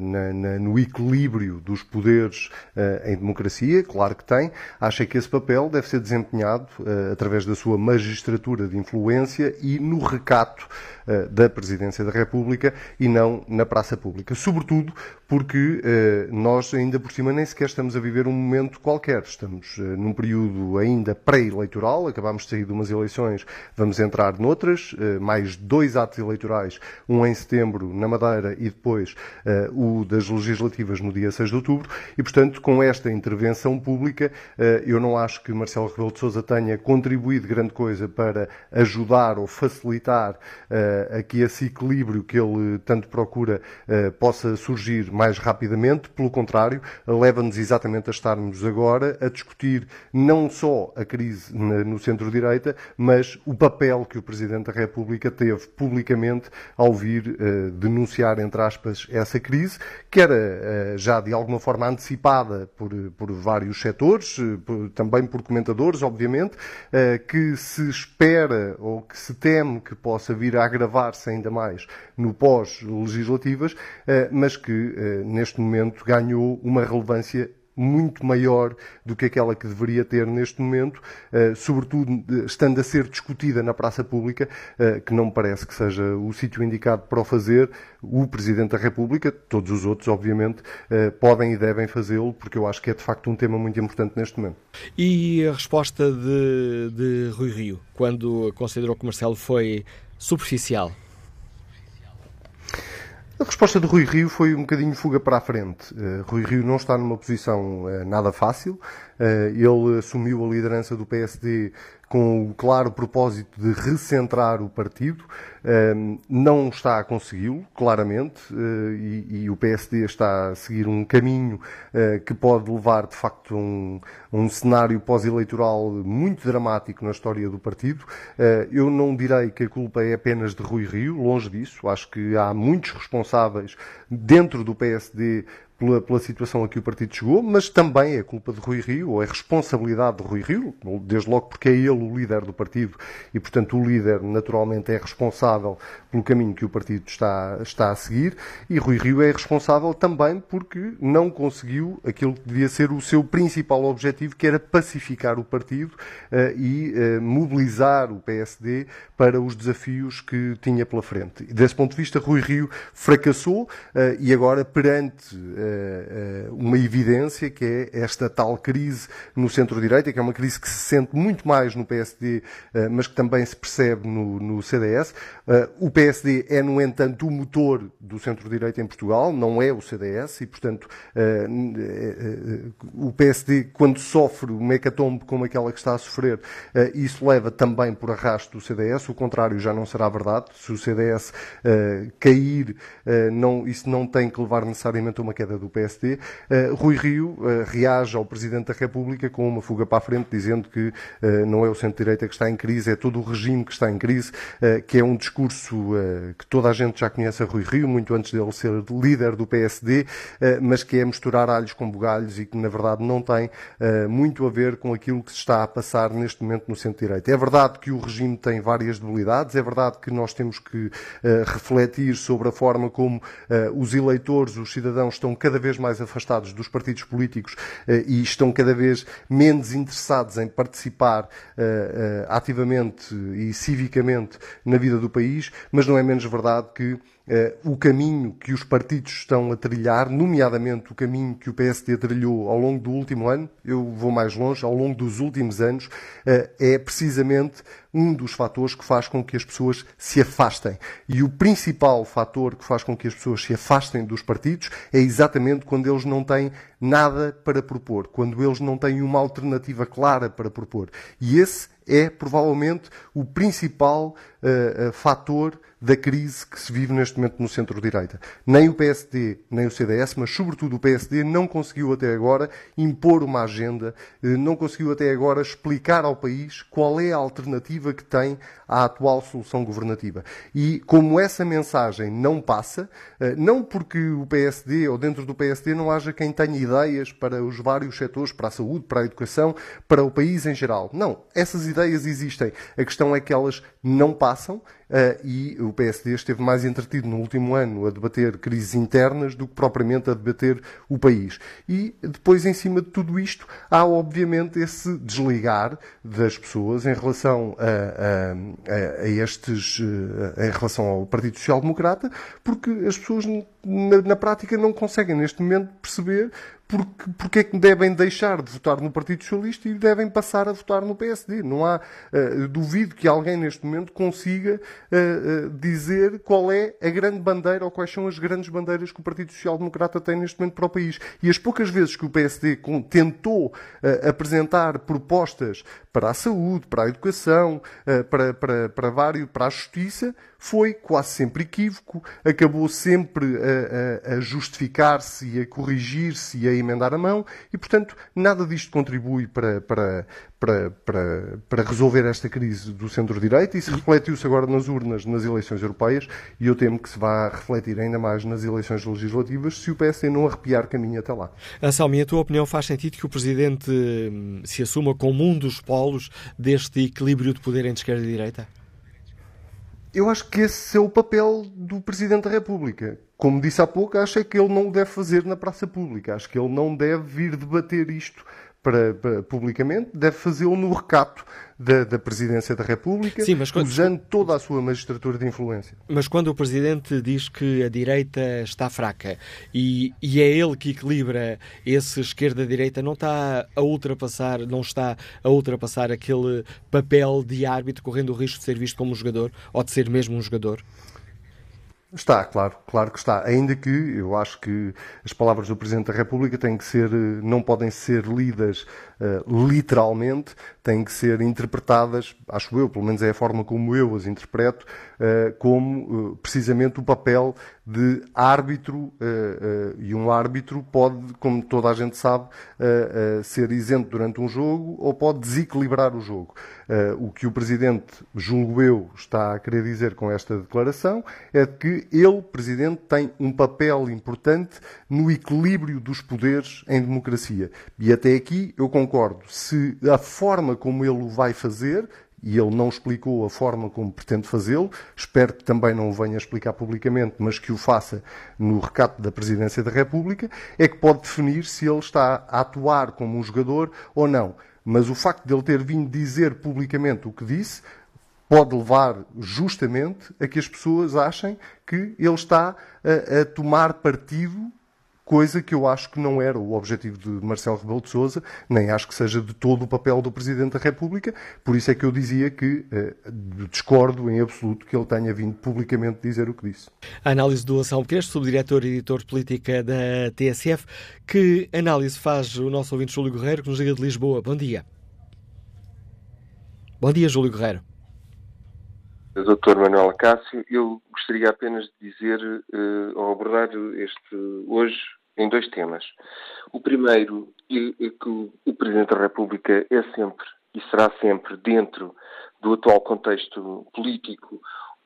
na, na, no equilíbrio dos poderes uh, em democracia, claro que tem. Acha que esse papel deve ser desempenhado uh, através da sua magistratura de influência e no recato da Presidência da República e não na praça pública. Sobretudo porque nós, ainda por cima, nem sequer estamos a viver um momento qualquer. Estamos num período ainda pré-eleitoral, acabamos de sair de umas eleições, vamos entrar noutras, mais dois atos eleitorais, um em setembro na Madeira e depois o das legislativas no dia 6 de outubro, e, portanto, com esta intervenção pública, uh, eu não acho que Marcelo Rebelo de Sousa tenha contribuído grande coisa para ajudar ou facilitar uh, aqui esse equilíbrio que ele tanto procura possa surgir mais rapidamente. Pelo contrário, leva-nos exatamente a estarmos agora a discutir não só a crise no centro-direita, mas o papel que o Presidente da República teve publicamente ao vir denunciar, entre aspas, essa crise, que era eh, já de alguma forma antecipada por, por vários setores, eh, por, também por comentadores, obviamente, eh, que se espera ou que se teme que possa vir a agravar-se ainda mais no pós-legislativas, mas que neste momento ganhou uma relevância muito maior do que aquela que deveria ter neste momento, uh, sobretudo estando a ser discutida na praça pública, uh, que não me parece que seja o sítio indicado para o fazer. O Presidente da República, todos os outros, obviamente, podem e devem fazê-lo, porque eu acho que é de facto um tema muito importante neste momento. E a resposta de, de Rui Rio, quando considerou que Marcelo foi superficial? A resposta de Rui Rio foi um bocadinho fuga para a frente. Uh, Rui Rio não está numa posição uh, nada fácil. Uh, ele assumiu a liderança do PSD com o claro propósito de recentrar o partido. Não está a consegui-lo, claramente, e, e, o PSD está a seguir um caminho que pode levar, de facto, a um, um cenário pós-eleitoral muito dramático na história do partido. Eu não direi que a culpa é apenas de Rui Rio, longe disso. Acho que há muitos responsáveis dentro do PSD pela, pela, situação a que o partido chegou, mas também é culpa de Rui Rio, ou é responsabilidade de Rui Rio, desde logo porque é ele o líder do partido e, portanto, o líder naturalmente é responsável pelo caminho que o partido está, está a seguir, e Rui Rio é responsável também porque não conseguiu aquilo que devia ser o seu principal objetivo, que era pacificar o partido uh, e uh, mobilizar o PSD para os desafios que tinha pela frente. E, desse ponto de vista, Rui Rio fracassou uh, e agora, perante uma evidência que é esta tal crise no centro-direita, que é uma crise que se sente muito mais no PSD, mas que também se percebe no, no CDS. o PSD é, no entanto, o motor do centro-direita em Portugal, não é o CDS, e, portanto, o PSD, quando sofre uma hecatombe como aquela que está a sofrer, isso leva também por arrasto do CDS, o contrário já não será verdade. Se o CDS cair, isso não tem que levar necessariamente a uma queda do PSD, eh, Rui Rio reage ao Presidente da República com uma fuga para a frente, dizendo que não é o centro-direita que está em crise, é todo o regime que está em crise, que é um discurso que toda a gente já conhece a Rui Rio, muito antes dele ser líder do PSD, mas que é misturar alhos com bugalhos e que, na verdade, não tem muito a ver com aquilo que se está a passar neste momento no centro-direita. É verdade que o regime tem várias debilidades, é verdade que nós temos que refletir sobre a forma como os eleitores, os cidadãos, estão cada vez mais afastados dos partidos políticos eh, e estão cada vez menos interessados em participar eh, eh, ativamente e civicamente na vida do país, mas não é menos verdade que Uh, o caminho que os partidos estão a trilhar, nomeadamente o caminho que o PSD trilhou ao longo do último ano, eu vou mais longe, ao longo dos últimos anos, uh, é precisamente um dos fatores que faz com que as pessoas se afastem. E o principal fator que faz com que as pessoas se afastem dos partidos é exatamente quando eles não têm nada para propor, quando eles não têm uma alternativa clara para propor. E esse é provavelmente o principal uh, uh, fator da crise que se vive neste momento no centro-direita. Nem o PSD, nem o CDS, mas sobretudo o PSD, não conseguiu até agora impor uma agenda, uh, não conseguiu até agora explicar ao país qual é a alternativa que tem à atual solução governativa. E como essa mensagem não passa, não porque o PSD ou dentro do PSD não haja quem tenha ideias para os vários setores, para a saúde, para a educação, para o país em geral. Não, essas ideias existem. A questão é que elas não passam Uh, e o PSD esteve mais entretido no último ano a debater crises internas do que propriamente a debater o país. E depois, em cima de tudo isto, há obviamente esse desligar das pessoas em relação a, a, a estes, uh, em relação ao Partido Social Democrata, porque as pessoas na, na prática não conseguem neste momento perceber porque, porque é que devem deixar de votar no Partido Socialista e devem passar a votar no PSD. Não há, uh, duvido que alguém neste momento consiga uh, uh, dizer qual é a grande bandeira ou quais são as grandes bandeiras que o Partido Social Democrata tem neste momento para o país. E as poucas vezes que o PSD tentou apresentar propostas para a saúde, para a educação, para, para, para, vários, para a justiça, foi quase sempre equívoco, acabou sempre a, a, a justificar-se e a corrigir-se e a emendar a mão, e, portanto, nada disto contribui para, para, para, para, para resolver esta crise do centro-direita. Isso refletiu-se agora nas urnas nas eleições europeias, e eu temo que se vá refletir ainda mais nas eleições legislativas se o PSD não arrepiar caminho até lá. Anselmo, a tua opinião faz sentido que o Presidente hum, se assuma como um dos polos deste equilíbrio de poder entre esquerda e direita? Eu acho que esse é o papel do Presidente da República. Como disse há pouco, acho é que ele não o deve fazer na praça pública. Acho que ele não deve vir debater isto para, para, publicamente, deve fazê-lo no recato da, da, Presidência da República, Sim, quando... usando toda a sua magistratura de influência. Mas quando o Presidente diz que a direita está fraca e, e é ele que equilibra esse esquerda-direita, não está a ultrapassar, não está a ultrapassar aquele papel de árbitro correndo o risco de ser visto como um jogador ou de ser mesmo um jogador? Está, claro, claro que está. Ainda que eu acho que as palavras do Presidente da República têm que ser, eh, não podem ser lidas uh, literalmente, têm que ser interpretadas, acho eu, pelo menos é a forma como eu as interpreto, como uh, precisamente o papel de árbitro, e um árbitro pode, como toda a gente sabe, ser isento durante um jogo ou pode desequilibrar o jogo. o que o Presidente, julgo eu, está a querer dizer com esta declaração é que ele, Presidente, tem um papel importante no equilíbrio dos poderes em democracia. E até aqui eu concordo. Se a forma como ele o vai fazer, e ele não explicou a forma como pretende fazê-lo. Espero que também não o venha explicar publicamente, mas que o faça no recato da Presidência da República. É que pode definir se ele está a atuar como um jogador ou não. Mas o facto de ele ter vindo dizer publicamente o que disse pode levar justamente a que as pessoas achem que ele está a, a tomar partido coisa que eu acho que não era o objetivo de Marcelo Rebelo de Sousa, nem acho que seja de todo o papel do Presidente da República, por isso é que eu dizia que eh, discordo em absoluto que ele tenha vindo publicamente dizer o que disse. A análise do Anselmo Crespo, subdiretor e editor de política da TSF, que análise faz o nosso ouvinte Júlio Guerreiro, que nos liga de Lisboa. Bom dia. Bom dia, Júlio Guerreiro. Dr. Manuel Cássio, eu gostaria apenas de dizer, uh, ao abordar este hoje, em dois temas. O primeiro é, que o Presidente da República é sempre e será sempre, dentro do atual contexto político,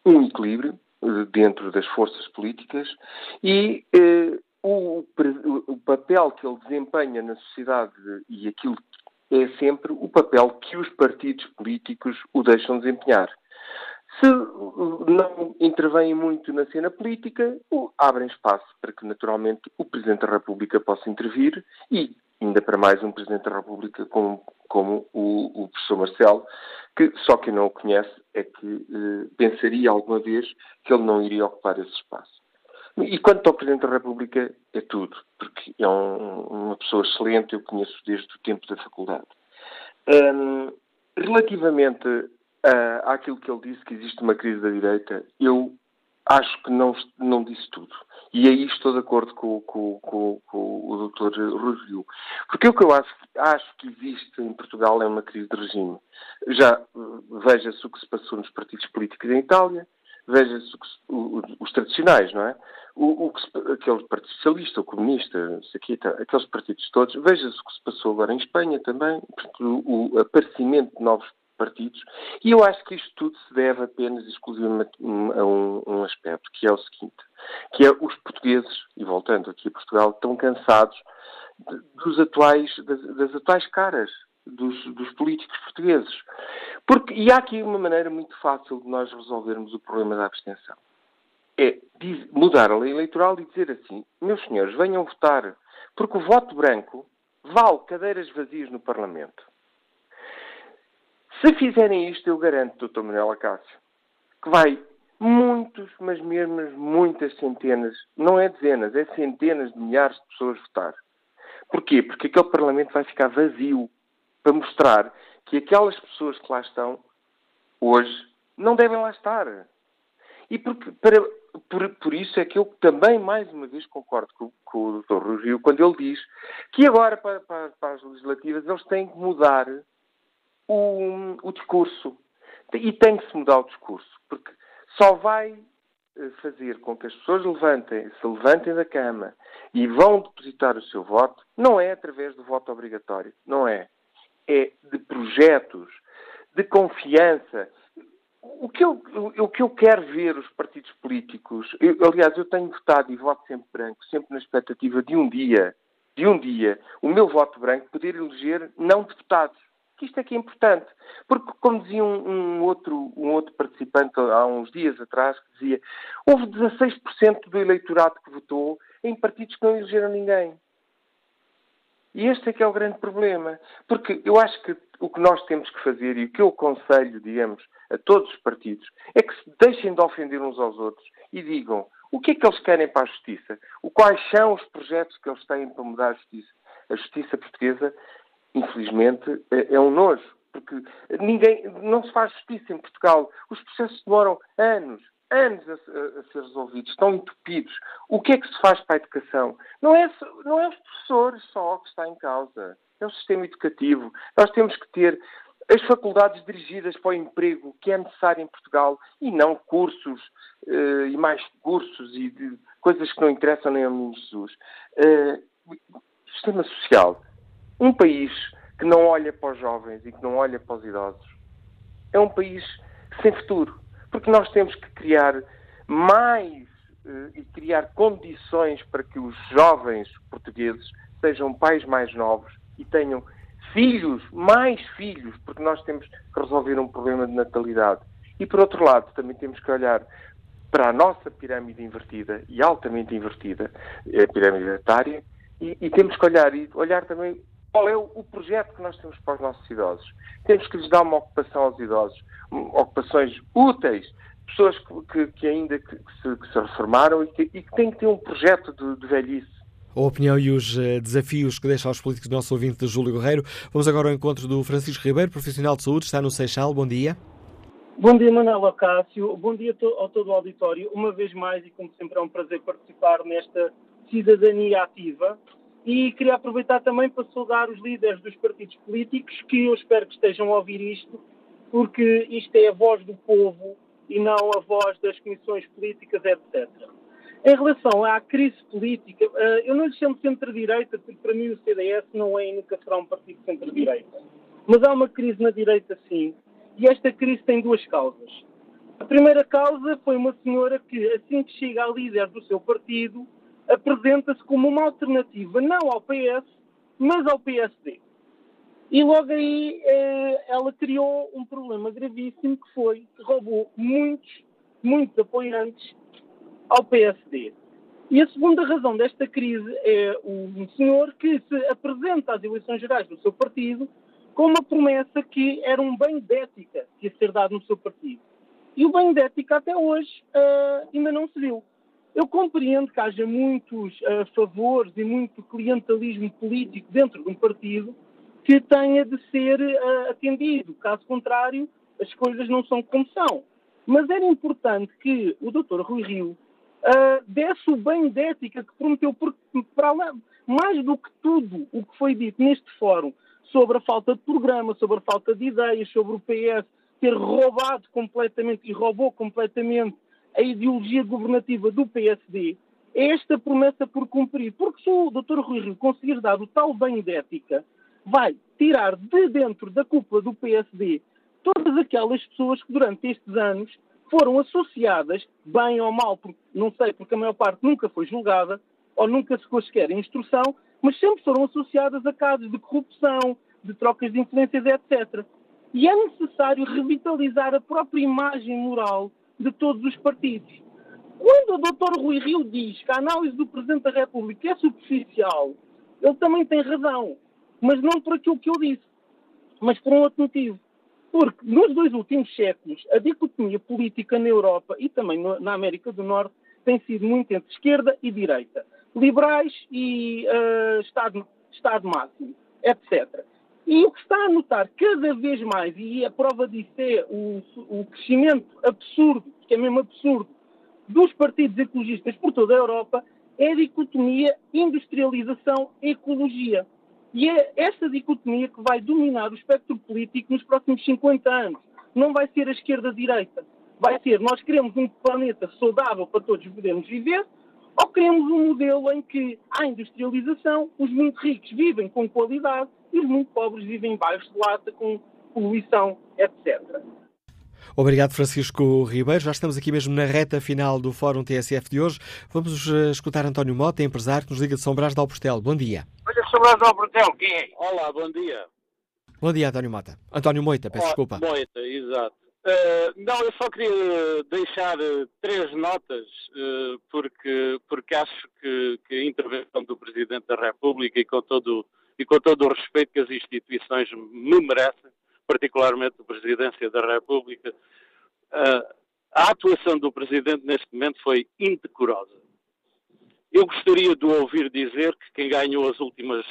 um equilíbrio uh, dentro das forças políticas e uh, o, o, papel que ele desempenha na sociedade e aquilo é sempre o papel que os partidos políticos o deixam desempenhar. Se não intervêm muito na cena política, abrem espaço para que, naturalmente, o Presidente da República possa intervir e, ainda para mais, um Presidente da República como, como o, o, professor Marcelo, que só quem não o conhece é que eh, pensaria alguma vez que ele não iria ocupar esse espaço. E quanto ao Presidente da República, é tudo, porque é um, uma pessoa excelente, eu conheço desde o tempo da faculdade. Um, relativamente uh, àquilo que ele disse, que existe uma crise da direita, eu acho que não, não disse tudo. E aí estou de acordo com, com, com, com o Dr. Rui Porque o que eu acho, acho que existe em Portugal é uma crise de regime. Já veja-se o que se passou nos partidos políticos em Itália, veja-se os tradicionais, não é? O, o se, aquele Partido Socialista, o Comunista, aqui, tá, aqueles partidos todos, veja-se o que se passou agora em Espanha também, o, o aparecimento de novos partidos. E eu acho que isto tudo se deve apenas e exclusivamente a um, um, aspecto, que é o seguinte, que é os portugueses, e voltando aqui a Portugal, estão cansados dos atuais, das, das atuais caras dos, dos, políticos portugueses. Porque, e há aqui uma maneira muito fácil de nós resolvermos o problema da abstenção. É mudar a lei eleitoral e dizer assim, meus senhores, venham votar, porque o voto branco vale cadeiras vazias no Parlamento. Se fizerem isto, eu garanto, Dr. Manuel Acácio, que vai muitos, mas mesmo muitas centenas, não é dezenas, é centenas de milhares de pessoas votar. Porquê? Porque aquele Parlamento vai ficar vazio para mostrar que aquelas pessoas que lá estão hoje não devem lá estar. E porque, para, por, por, isso é que eu também, mais uma vez, concordo com, com o Dr. Rui quando ele diz que agora, para, para, para as legislativas, eles têm que mudar o, o discurso. E tem que se mudar o discurso, porque só vai eh, fazer com que as pessoas levantem, se levantem da cama e vão depositar o seu voto, não é através do voto obrigatório, não é. É de projetos, de confiança. O que eu, o que eu quero ver os partidos políticos, eu, aliás, eu tenho votado e voto sempre branco, sempre na expectativa de um dia, de um dia, o meu voto branco poder eleger não deputados que isto é que é importante. Porque, como dizia um, um, outro, um outro participante há uns dias atrás, que dizia houve 16% do eleitorado que votou em partidos que não elegeram ninguém. E este é que é o grande problema. Porque eu acho que o que nós temos que fazer e o que eu aconselho, digamos, a todos os partidos é que se deixem de ofender uns aos outros e digam o que é que eles querem para a justiça, quais são os projetos que eles têm para mudar a justiça. A justiça portuguesa infelizmente, é, é um nojo, porque ninguém, não se faz justiça em Portugal. Os processos demoram anos, anos a, a, ser resolvidos, estão entupidos. O que é que se faz para a educação? Não é, não é os professores só que está em causa, é o sistema educativo. Nós temos que ter as faculdades dirigidas para o emprego que é necessário em Portugal e não cursos uh, e mais cursos e coisas que não interessam nem ao menino Jesus. Uh, sistema social. Um país que não olha para os jovens e que não olha para os idosos é um país sem futuro. Porque nós temos que criar mais uh, e criar condições para que os jovens portugueses sejam pais mais novos e tenham filhos, mais filhos, porque nós temos que resolver um problema de natalidade. E por outro lado, também temos que olhar para a nossa pirâmide invertida e altamente invertida, a pirâmide etária, e, e, temos que olhar e olhar também qual é o, o, projeto que nós temos para os nossos idosos. Temos que lhes dar uma ocupação aos idosos, ocupações úteis, pessoas que, que, que ainda que, se, que, se, reformaram e que, e que têm que ter um projeto de, de velhice. A opinião e os uh, desafios que deixa aos políticos do nosso ouvinte de Júlio Guerreiro. Vamos agora ao encontro do Francisco Ribeiro, profissional de saúde, está no Seixal. Bom dia. Bom dia, Manuel Acácio. Bom dia ao todo o auditório. Uma vez mais, e como sempre é um prazer participar nesta cidadania ativa. E queria aproveitar também para saudar os líderes dos partidos políticos, que eu espero que estejam a ouvir isto, porque isto é a voz do povo e não a voz das comissões políticas, etc. Em relação à crise política, eh, eu não lhe chamo centro-direita, porque para mim o CDS não é e nunca será um partido centro-direita. Mas há uma crise na direita, sim, e esta crise tem duas causas. A primeira causa foi uma senhora que, assim que chega a líder do seu partido, apresenta-se como uma alternativa não ao PS, mas ao PSD. E logo aí eh, ela criou um problema gravíssimo que foi que roubou muitos, muitos apoiantes ao PSD. E a segunda razão desta crise é um senhor que se apresenta às eleições gerais do seu partido com uma promessa que era um bem de ética que ia ser dado no seu partido. E o bem de ética até hoje uh, ainda não se viu. Eu compreendo que haja muitos uh, favores e muito clientelismo político dentro de um partido que tenha de ser uh, atendido. Caso contrário, as coisas não são como são. Mas era importante que o Dr. Rui Rio uh, desse o bem de ética que prometeu, porque para lá, mais do que tudo o que foi dito neste fórum sobre a falta de programa, sobre a falta de ideias, sobre o PS ter roubado completamente e roubou completamente a ideologia governativa do PSD, é esta promessa por cumprir. Porque se o Dr. Rui Rio conseguir dar o tal bem de ética, vai tirar de dentro da cúpula do PSD todas aquelas pessoas que durante estes anos foram associadas, bem ou mal, não sei, porque a maior parte nunca foi julgada, ou nunca se sequer em instrução, mas sempre foram associadas a casos de corrupção, de trocas de influências, etc. E é necessário revitalizar a própria imagem moral de todos os partidos. Quando o Dr. Rui Rio diz que a análise do Presidente da República é superficial, ele também tem razão. Mas não por aquilo que eu disse, mas por um outro motivo. Porque nos dois últimos séculos, a dicotomia política na Europa e também na América do Norte tem sido muito entre esquerda e direita. Liberais e uh, Estado, Estado máximo, etc. E o que está a notar cada vez mais, e a prova disso é o, o crescimento absurdo, que é mesmo absurdo, dos partidos ecologistas por toda a Europa, é a dicotomia industrialização-ecologia. E é essa dicotomia que vai dominar o espectro político nos próximos 50 anos. Não vai ser a esquerda-direita. Vai ser, nós queremos um planeta saudável para todos podermos viver, ou queremos um modelo em que há industrialização, os muito ricos vivem com qualidade e os muito pobres vivem em bairros de lata com poluição, etc. Obrigado, Francisco Ribeiro. Já estamos aqui mesmo na reta final do Fórum TSF de hoje. Vamos uh, escutar António Mota, empresário que nos liga de São Brás de Alportel. Bom dia. Olha, São Brás de Alportel, quem é? Olá, bom dia. Bom dia, António Mota. António Moita, peço Olá, desculpa. Moita, exato. Uh, não, eu só queria deixar uh, três notas, uh, porque, porque acho que, que, a intervenção do Presidente da República e com, todo, e com todo o respeito que as instituições me merecem, particularmente a Presidência da República, a atuação do Presidente neste momento foi indecorosa. Eu gostaria de ouvir dizer que quem ganhou as últimas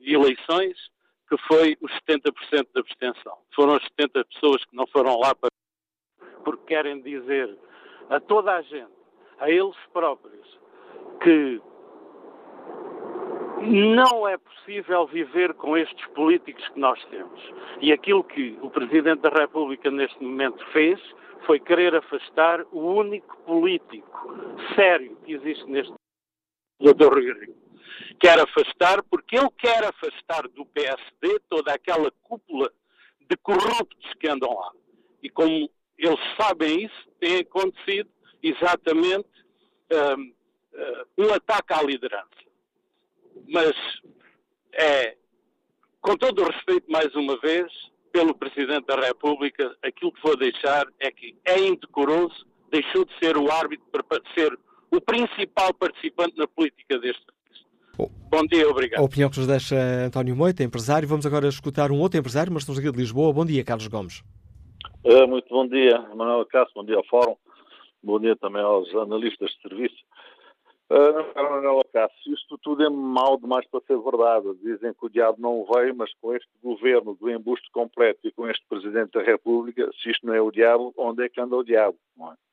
eleições que foi os 70% de abstenção. Foram as 70 pessoas que não foram lá para porque querem dizer a toda a gente, a eles próprios, que não é possível viver com estes políticos que nós temos. E aquilo que o Presidente da República neste momento fez foi querer afastar o único político sério que existe neste Dr. Rui. Quer afastar, porque ele quer afastar do PSD toda aquela cúpula de corruptos que andam lá. E como eles sabem isso, tem acontecido exatamente um, uh, um ataque à liderança. Mas é, com todo o respeito, mais uma vez, pelo Presidente da República, aquilo que vou deixar é que é indecoroso, deixou de ser o árbitro para ser o principal participante na política deste. Bom dia, obrigado. A opinião que nos deixa António Moita, empresário. Vamos agora escutar um outro empresário, mas estamos aqui de Lisboa. Bom dia, Carlos Gomes. Uh, muito bom dia, Manuel Cássio, bom dia ao Fórum, bom dia também aos analistas de serviço. Uh, Manuel Cássio, isto tudo é mau demais para ser verdade. Dizem que o diabo não veio, mas com este governo do embuste completo e com este Presidente da República, se isto não é o diabo, onde é que anda o diabo? É?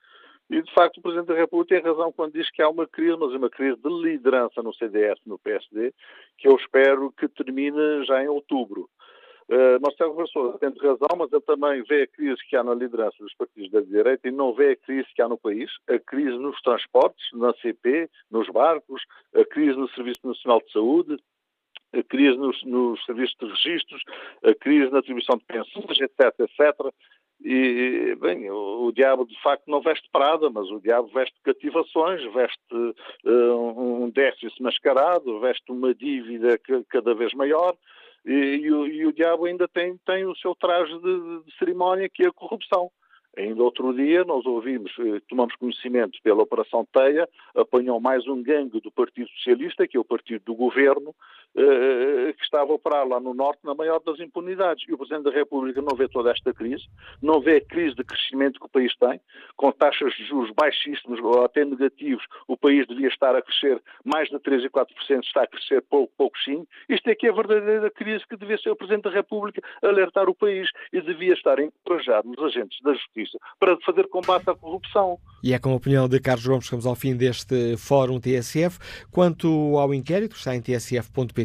E, de facto, o Presidente da República tem razão quando diz que há uma crise, mas uma crise de liderança no CDS, no PSD, que eu espero que termine já em outubro. Uh, Marcelo Rebelo tem razão, mas ele também vê a crise que há na liderança dos partidos da direita e não vê a crise que há no país, a crise nos transportes, na CP, nos barcos, a crise no Serviço Nacional de Saúde, a crise nos, serviços de registros, a crise na atribuição de pensões, etc, etc. E, bem, o, o, diabo de facto não veste prada, mas o diabo veste cativações, veste uh, um déficit mascarado, veste uma dívida cada vez maior, e, e, o, e, o, diabo ainda tem, tem o seu traje de, de, cerimónia, que é a corrupção. Ainda outro dia nós ouvimos, eh, tomamos conhecimento pela Operação Teia, apanhou mais um gangue do Partido Socialista, que é o partido do governo, que estava a operar lá no Norte na maior das impunidades. E o Presidente da República não vê toda esta crise, não vê a crise de crescimento que o país tem, com taxas de juros baixíssimas ou até negativos, o país devia estar a crescer mais de 3 e 4%, está a crescer pouco, pouco sim. Isto é que é a verdadeira crise que devia ser o Presidente da República alertar o país e devia estar a encorajar os agentes da Justiça para fazer combate à corrupção. E é com a opinião de Carlos Gomes que chegamos ao fim deste Fórum TSF. Quanto ao inquérito, está em tsf.pt,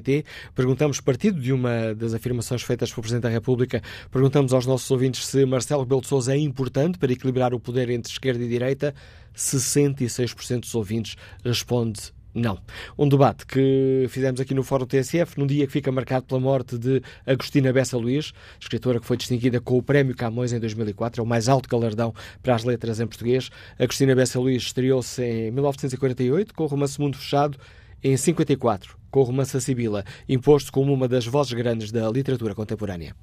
Perguntamos, partido de uma das afirmações feitas pelo Presidente da República, perguntamos aos nossos ouvintes se Marcelo Rebelo de Sousa é importante para equilibrar o poder entre esquerda e direita. 66% dos ouvintes responde não. Um debate que fizemos aqui no Fórum TSF, num dia que fica marcado pela morte de Agostina Bessa Luís, escritora que foi distinguida com o Prémio Camões em 2004, é o mais alto galardão para as letras em português. Agostina Bessa Luís estreou-se em 1948 com o romance Mundo Fechado em 54, com o romance A Sibila, imposto como uma das vozes grandes da literatura contemporânea.